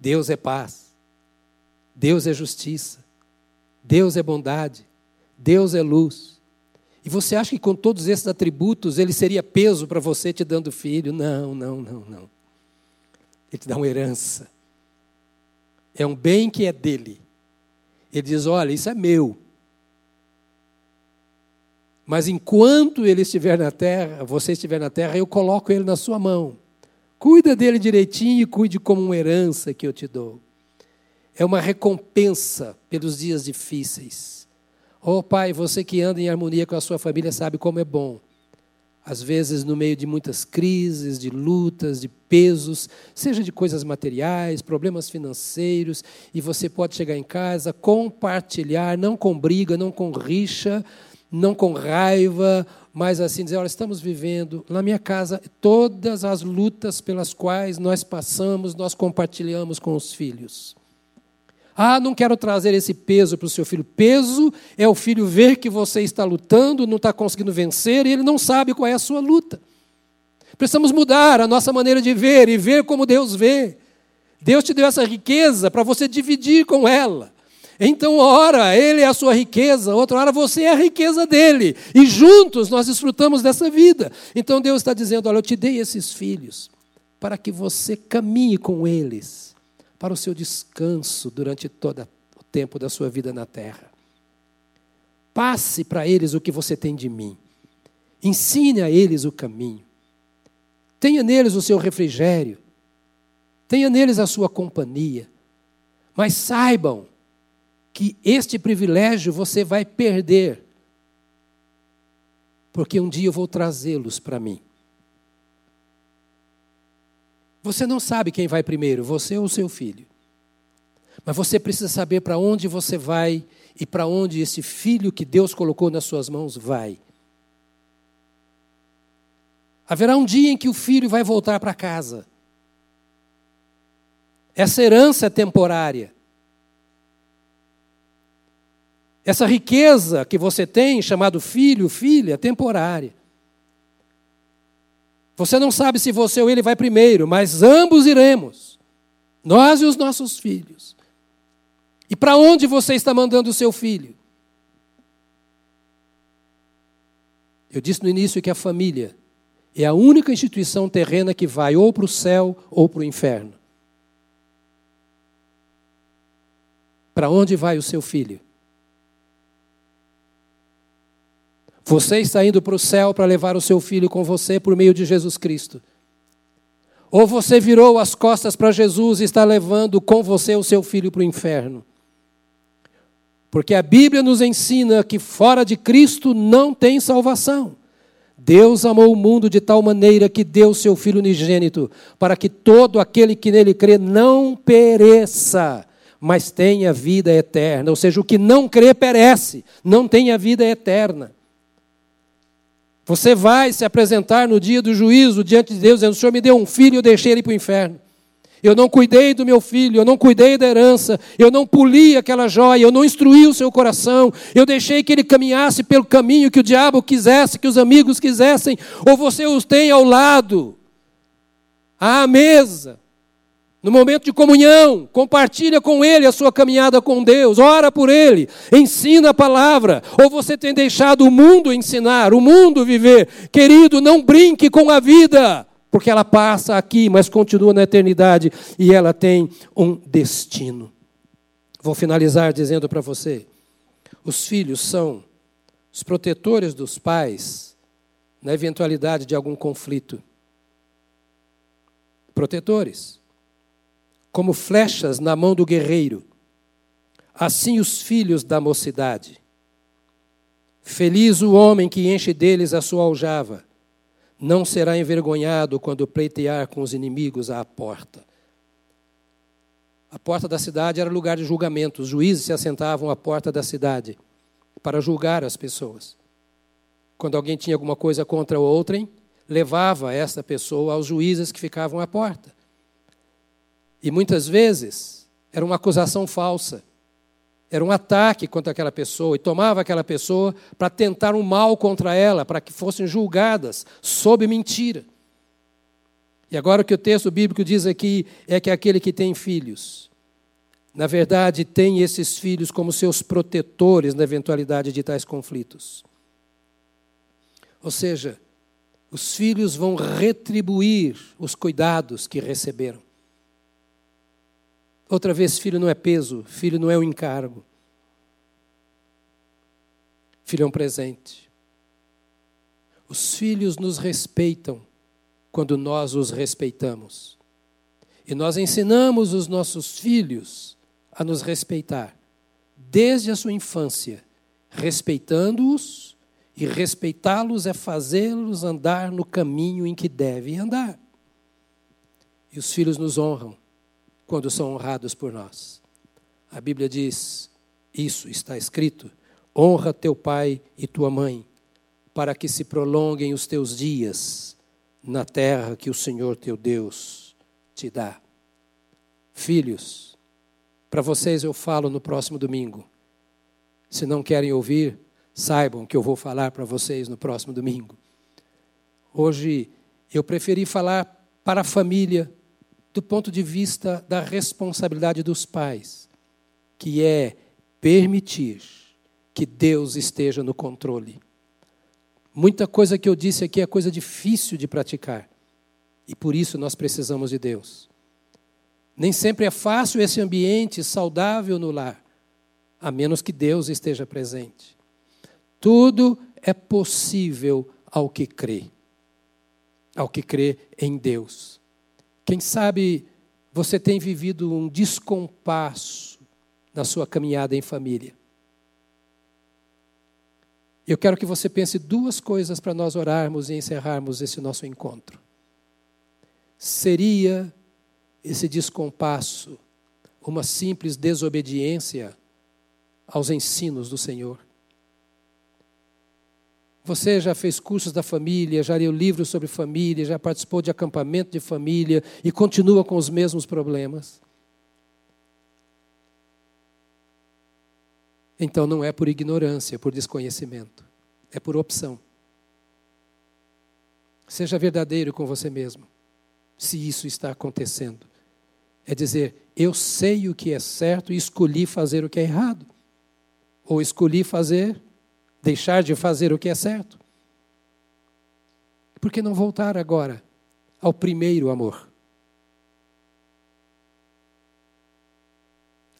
Deus é paz, Deus é justiça, Deus é bondade, Deus é luz. E você acha que com todos esses atributos ele seria peso para você te dando filho? Não, não, não, não. Ele te dá uma herança. É um bem que é dele. Ele diz: olha, isso é meu. Mas enquanto ele estiver na terra, você estiver na terra, eu coloco ele na sua mão. Cuida dele direitinho e cuide como uma herança que eu te dou é uma recompensa pelos dias difíceis. Oh, Pai, você que anda em harmonia com a sua família sabe como é bom. Às vezes, no meio de muitas crises, de lutas, de pesos, seja de coisas materiais, problemas financeiros, e você pode chegar em casa, compartilhar, não com briga, não com rixa, não com raiva, mas assim dizer: olha, estamos vivendo na minha casa todas as lutas pelas quais nós passamos, nós compartilhamos com os filhos. Ah, não quero trazer esse peso para o seu filho. Peso é o filho ver que você está lutando, não está conseguindo vencer e ele não sabe qual é a sua luta. Precisamos mudar a nossa maneira de ver e ver como Deus vê. Deus te deu essa riqueza para você dividir com ela. Então, ora, Ele é a sua riqueza, outra hora você é a riqueza dele. E juntos nós desfrutamos dessa vida. Então Deus está dizendo: olha, eu te dei esses filhos para que você caminhe com eles para o seu descanso durante todo o tempo da sua vida na terra. Passe para eles o que você tem de mim. Ensine a eles o caminho. Tenha neles o seu refrigério. Tenha neles a sua companhia. Mas saibam que este privilégio você vai perder. Porque um dia eu vou trazê-los para mim. Você não sabe quem vai primeiro, você ou seu filho. Mas você precisa saber para onde você vai e para onde esse filho que Deus colocou nas suas mãos vai. Haverá um dia em que o filho vai voltar para casa. Essa herança é temporária. Essa riqueza que você tem, chamado filho, filha, é temporária. Você não sabe se você ou ele vai primeiro, mas ambos iremos. Nós e os nossos filhos. E para onde você está mandando o seu filho? Eu disse no início que a família é a única instituição terrena que vai ou para o céu ou para o inferno. Para onde vai o seu filho? Você está indo para o céu para levar o seu filho com você por meio de Jesus Cristo. Ou você virou as costas para Jesus e está levando com você o seu filho para o inferno. Porque a Bíblia nos ensina que fora de Cristo não tem salvação. Deus amou o mundo de tal maneira que deu o seu Filho unigênito, para que todo aquele que nele crê não pereça, mas tenha vida eterna. Ou seja, o que não crê perece, não tem a vida eterna. Você vai se apresentar no dia do juízo diante de Deus, dizendo: O Senhor me deu um filho e eu deixei ele para o inferno. eu não cuidei do meu filho, eu não cuidei da herança, eu não poli aquela joia, eu não instruí o seu coração, eu deixei que ele caminhasse pelo caminho que o diabo quisesse, que os amigos quisessem, ou você os tem ao lado, à mesa, no momento de comunhão, compartilha com ele a sua caminhada com Deus, ora por ele, ensina a palavra, ou você tem deixado o mundo ensinar, o mundo viver. Querido, não brinque com a vida, porque ela passa aqui, mas continua na eternidade e ela tem um destino. Vou finalizar dizendo para você: os filhos são os protetores dos pais na eventualidade de algum conflito. Protetores como flechas na mão do guerreiro. Assim os filhos da mocidade. Feliz o homem que enche deles a sua aljava. Não será envergonhado quando pleitear com os inimigos à porta. A porta da cidade era lugar de julgamento. Os juízes se assentavam à porta da cidade para julgar as pessoas. Quando alguém tinha alguma coisa contra outrem, levava essa pessoa aos juízes que ficavam à porta. E muitas vezes era uma acusação falsa. Era um ataque contra aquela pessoa e tomava aquela pessoa para tentar um mal contra ela, para que fossem julgadas sob mentira. E agora o que o texto bíblico diz aqui é que aquele que tem filhos, na verdade, tem esses filhos como seus protetores na eventualidade de tais conflitos. Ou seja, os filhos vão retribuir os cuidados que receberam. Outra vez, filho não é peso, filho não é um encargo. Filho é um presente. Os filhos nos respeitam quando nós os respeitamos. E nós ensinamos os nossos filhos a nos respeitar, desde a sua infância, respeitando-os, e respeitá-los é fazê-los andar no caminho em que devem andar. E os filhos nos honram quando são honrados por nós. A Bíblia diz: Isso está escrito: honra teu pai e tua mãe, para que se prolonguem os teus dias na terra que o Senhor teu Deus te dá. Filhos, para vocês eu falo no próximo domingo. Se não querem ouvir, saibam que eu vou falar para vocês no próximo domingo. Hoje eu preferi falar para a família do ponto de vista da responsabilidade dos pais, que é permitir que Deus esteja no controle. Muita coisa que eu disse aqui é coisa difícil de praticar, e por isso nós precisamos de Deus. Nem sempre é fácil esse ambiente saudável no lar, a menos que Deus esteja presente. Tudo é possível ao que crê, ao que crê em Deus. Quem sabe você tem vivido um descompasso na sua caminhada em família. Eu quero que você pense duas coisas para nós orarmos e encerrarmos esse nosso encontro. Seria esse descompasso uma simples desobediência aos ensinos do Senhor? Você já fez cursos da família, já leu livros sobre família, já participou de acampamento de família e continua com os mesmos problemas? Então não é por ignorância, é por desconhecimento, é por opção. Seja verdadeiro com você mesmo, se isso está acontecendo. É dizer, eu sei o que é certo e escolhi fazer o que é errado. Ou escolhi fazer deixar de fazer o que é certo? Por que não voltar agora ao primeiro amor?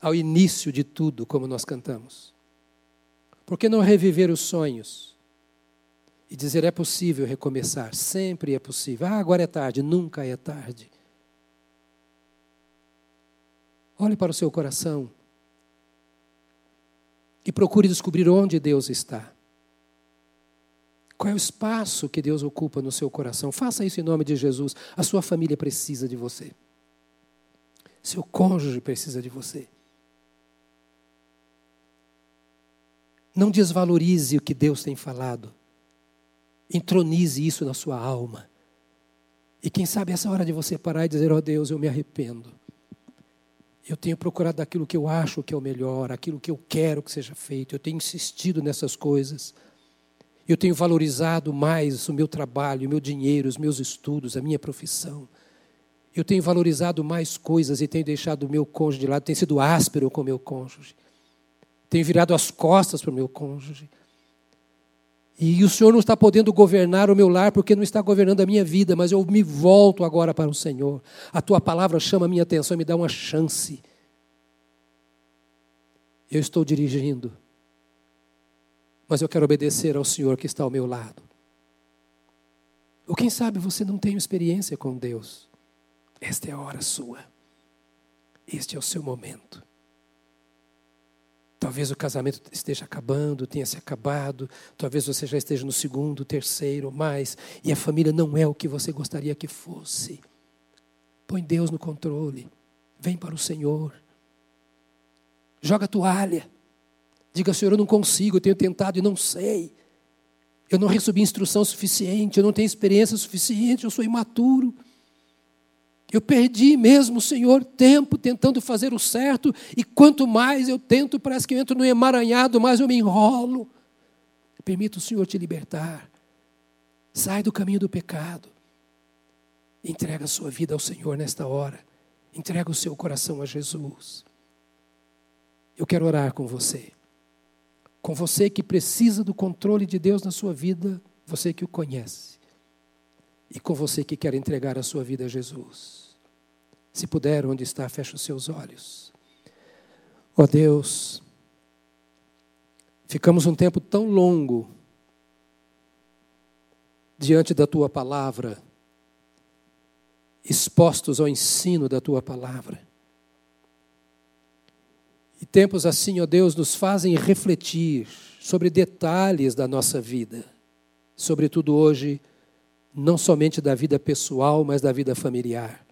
Ao início de tudo, como nós cantamos. Por que não reviver os sonhos? E dizer: é possível recomeçar, sempre é possível. Ah, agora é tarde, nunca é tarde. Olhe para o seu coração e procure descobrir onde Deus está. Qual é o espaço que Deus ocupa no seu coração? Faça isso em nome de Jesus. A sua família precisa de você. Seu cônjuge precisa de você. Não desvalorize o que Deus tem falado. Entronize isso na sua alma. E quem sabe essa hora de você parar e dizer: Ó oh Deus, eu me arrependo. Eu tenho procurado aquilo que eu acho que é o melhor, aquilo que eu quero que seja feito. Eu tenho insistido nessas coisas. Eu tenho valorizado mais o meu trabalho, o meu dinheiro, os meus estudos, a minha profissão. Eu tenho valorizado mais coisas e tenho deixado o meu cônjuge de lado, tenho sido áspero com o meu cônjuge. Tenho virado as costas para o meu cônjuge. E o Senhor não está podendo governar o meu lar porque não está governando a minha vida, mas eu me volto agora para o Senhor. A tua palavra chama a minha atenção e me dá uma chance. Eu estou dirigindo, mas eu quero obedecer ao Senhor que está ao meu lado. Ou quem sabe você não tem experiência com Deus. Esta é a hora sua. Este é o seu momento. Talvez o casamento esteja acabando, tenha se acabado, talvez você já esteja no segundo, terceiro, mais, e a família não é o que você gostaria que fosse. Põe Deus no controle, vem para o Senhor. Joga a toalha. Diga, Senhor, eu não consigo, eu tenho tentado e não sei. Eu não recebi instrução suficiente, eu não tenho experiência suficiente, eu sou imaturo. Eu perdi mesmo, Senhor, tempo tentando fazer o certo, e quanto mais eu tento, parece que eu entro no emaranhado, mais eu me enrolo. Permita o Senhor te libertar. Sai do caminho do pecado. Entrega a sua vida ao Senhor nesta hora. Entrega o seu coração a Jesus. Eu quero orar com você. Com você que precisa do controle de Deus na sua vida, você que o conhece. E com você que quer entregar a sua vida a Jesus. Se puder, onde está, feche os seus olhos. Ó oh Deus, ficamos um tempo tão longo diante da tua palavra, expostos ao ensino da tua palavra. Tempos assim, ó Deus, nos fazem refletir sobre detalhes da nossa vida, sobretudo hoje, não somente da vida pessoal, mas da vida familiar.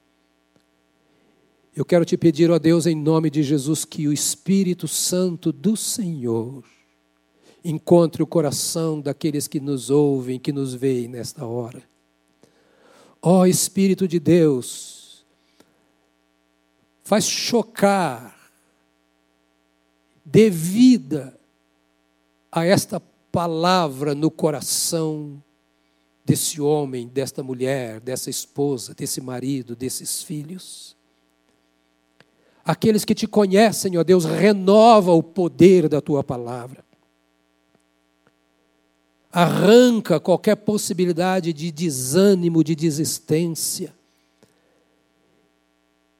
Eu quero te pedir, ó Deus, em nome de Jesus, que o Espírito Santo do Senhor encontre o coração daqueles que nos ouvem, que nos veem nesta hora. Ó Espírito de Deus, faz chocar, dê vida a esta palavra no coração desse homem, desta mulher, dessa esposa, desse marido, desses filhos. Aqueles que te conhecem, ó Deus, renova o poder da tua palavra. Arranca qualquer possibilidade de desânimo, de desistência.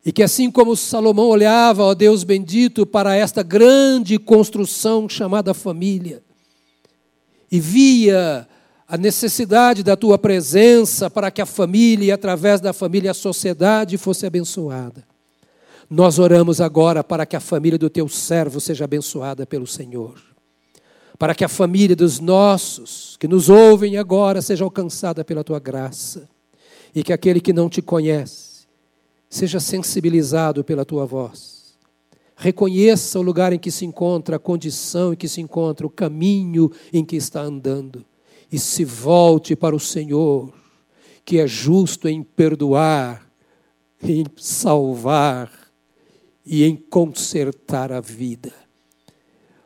E que assim como Salomão olhava, ó Deus bendito, para esta grande construção chamada família, e via a necessidade da tua presença para que a família, e através da família, a sociedade fosse abençoada. Nós oramos agora para que a família do teu servo seja abençoada pelo Senhor. Para que a família dos nossos que nos ouvem agora seja alcançada pela tua graça. E que aquele que não te conhece seja sensibilizado pela tua voz. Reconheça o lugar em que se encontra, a condição em que se encontra, o caminho em que está andando. E se volte para o Senhor, que é justo em perdoar, em salvar e em consertar a vida.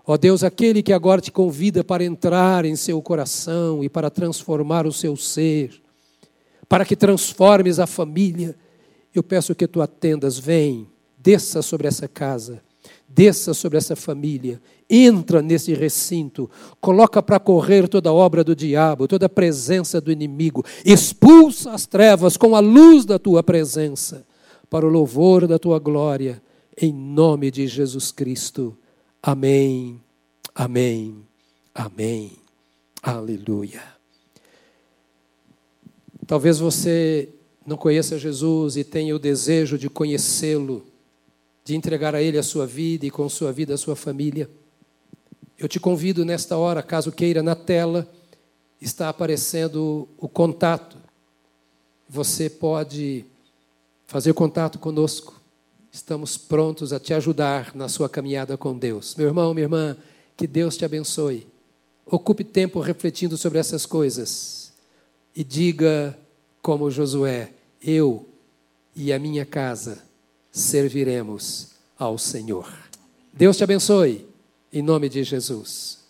Ó Deus, aquele que agora te convida para entrar em seu coração e para transformar o seu ser, para que transformes a família, eu peço que tu atendas, vem, desça sobre essa casa, desça sobre essa família, entra nesse recinto, coloca para correr toda obra do diabo, toda presença do inimigo, expulsa as trevas com a luz da tua presença, para o louvor da tua glória em nome de Jesus Cristo. Amém, amém, amém. Aleluia. Talvez você não conheça Jesus e tenha o desejo de conhecê-lo, de entregar a Ele a sua vida e com sua vida a sua família. Eu te convido nesta hora, caso queira, na tela está aparecendo o contato. Você pode fazer contato conosco estamos prontos a te ajudar na sua caminhada com Deus. Meu irmão, minha irmã, que Deus te abençoe. Ocupe tempo refletindo sobre essas coisas e diga como Josué: eu e a minha casa serviremos ao Senhor. Deus te abençoe, em nome de Jesus.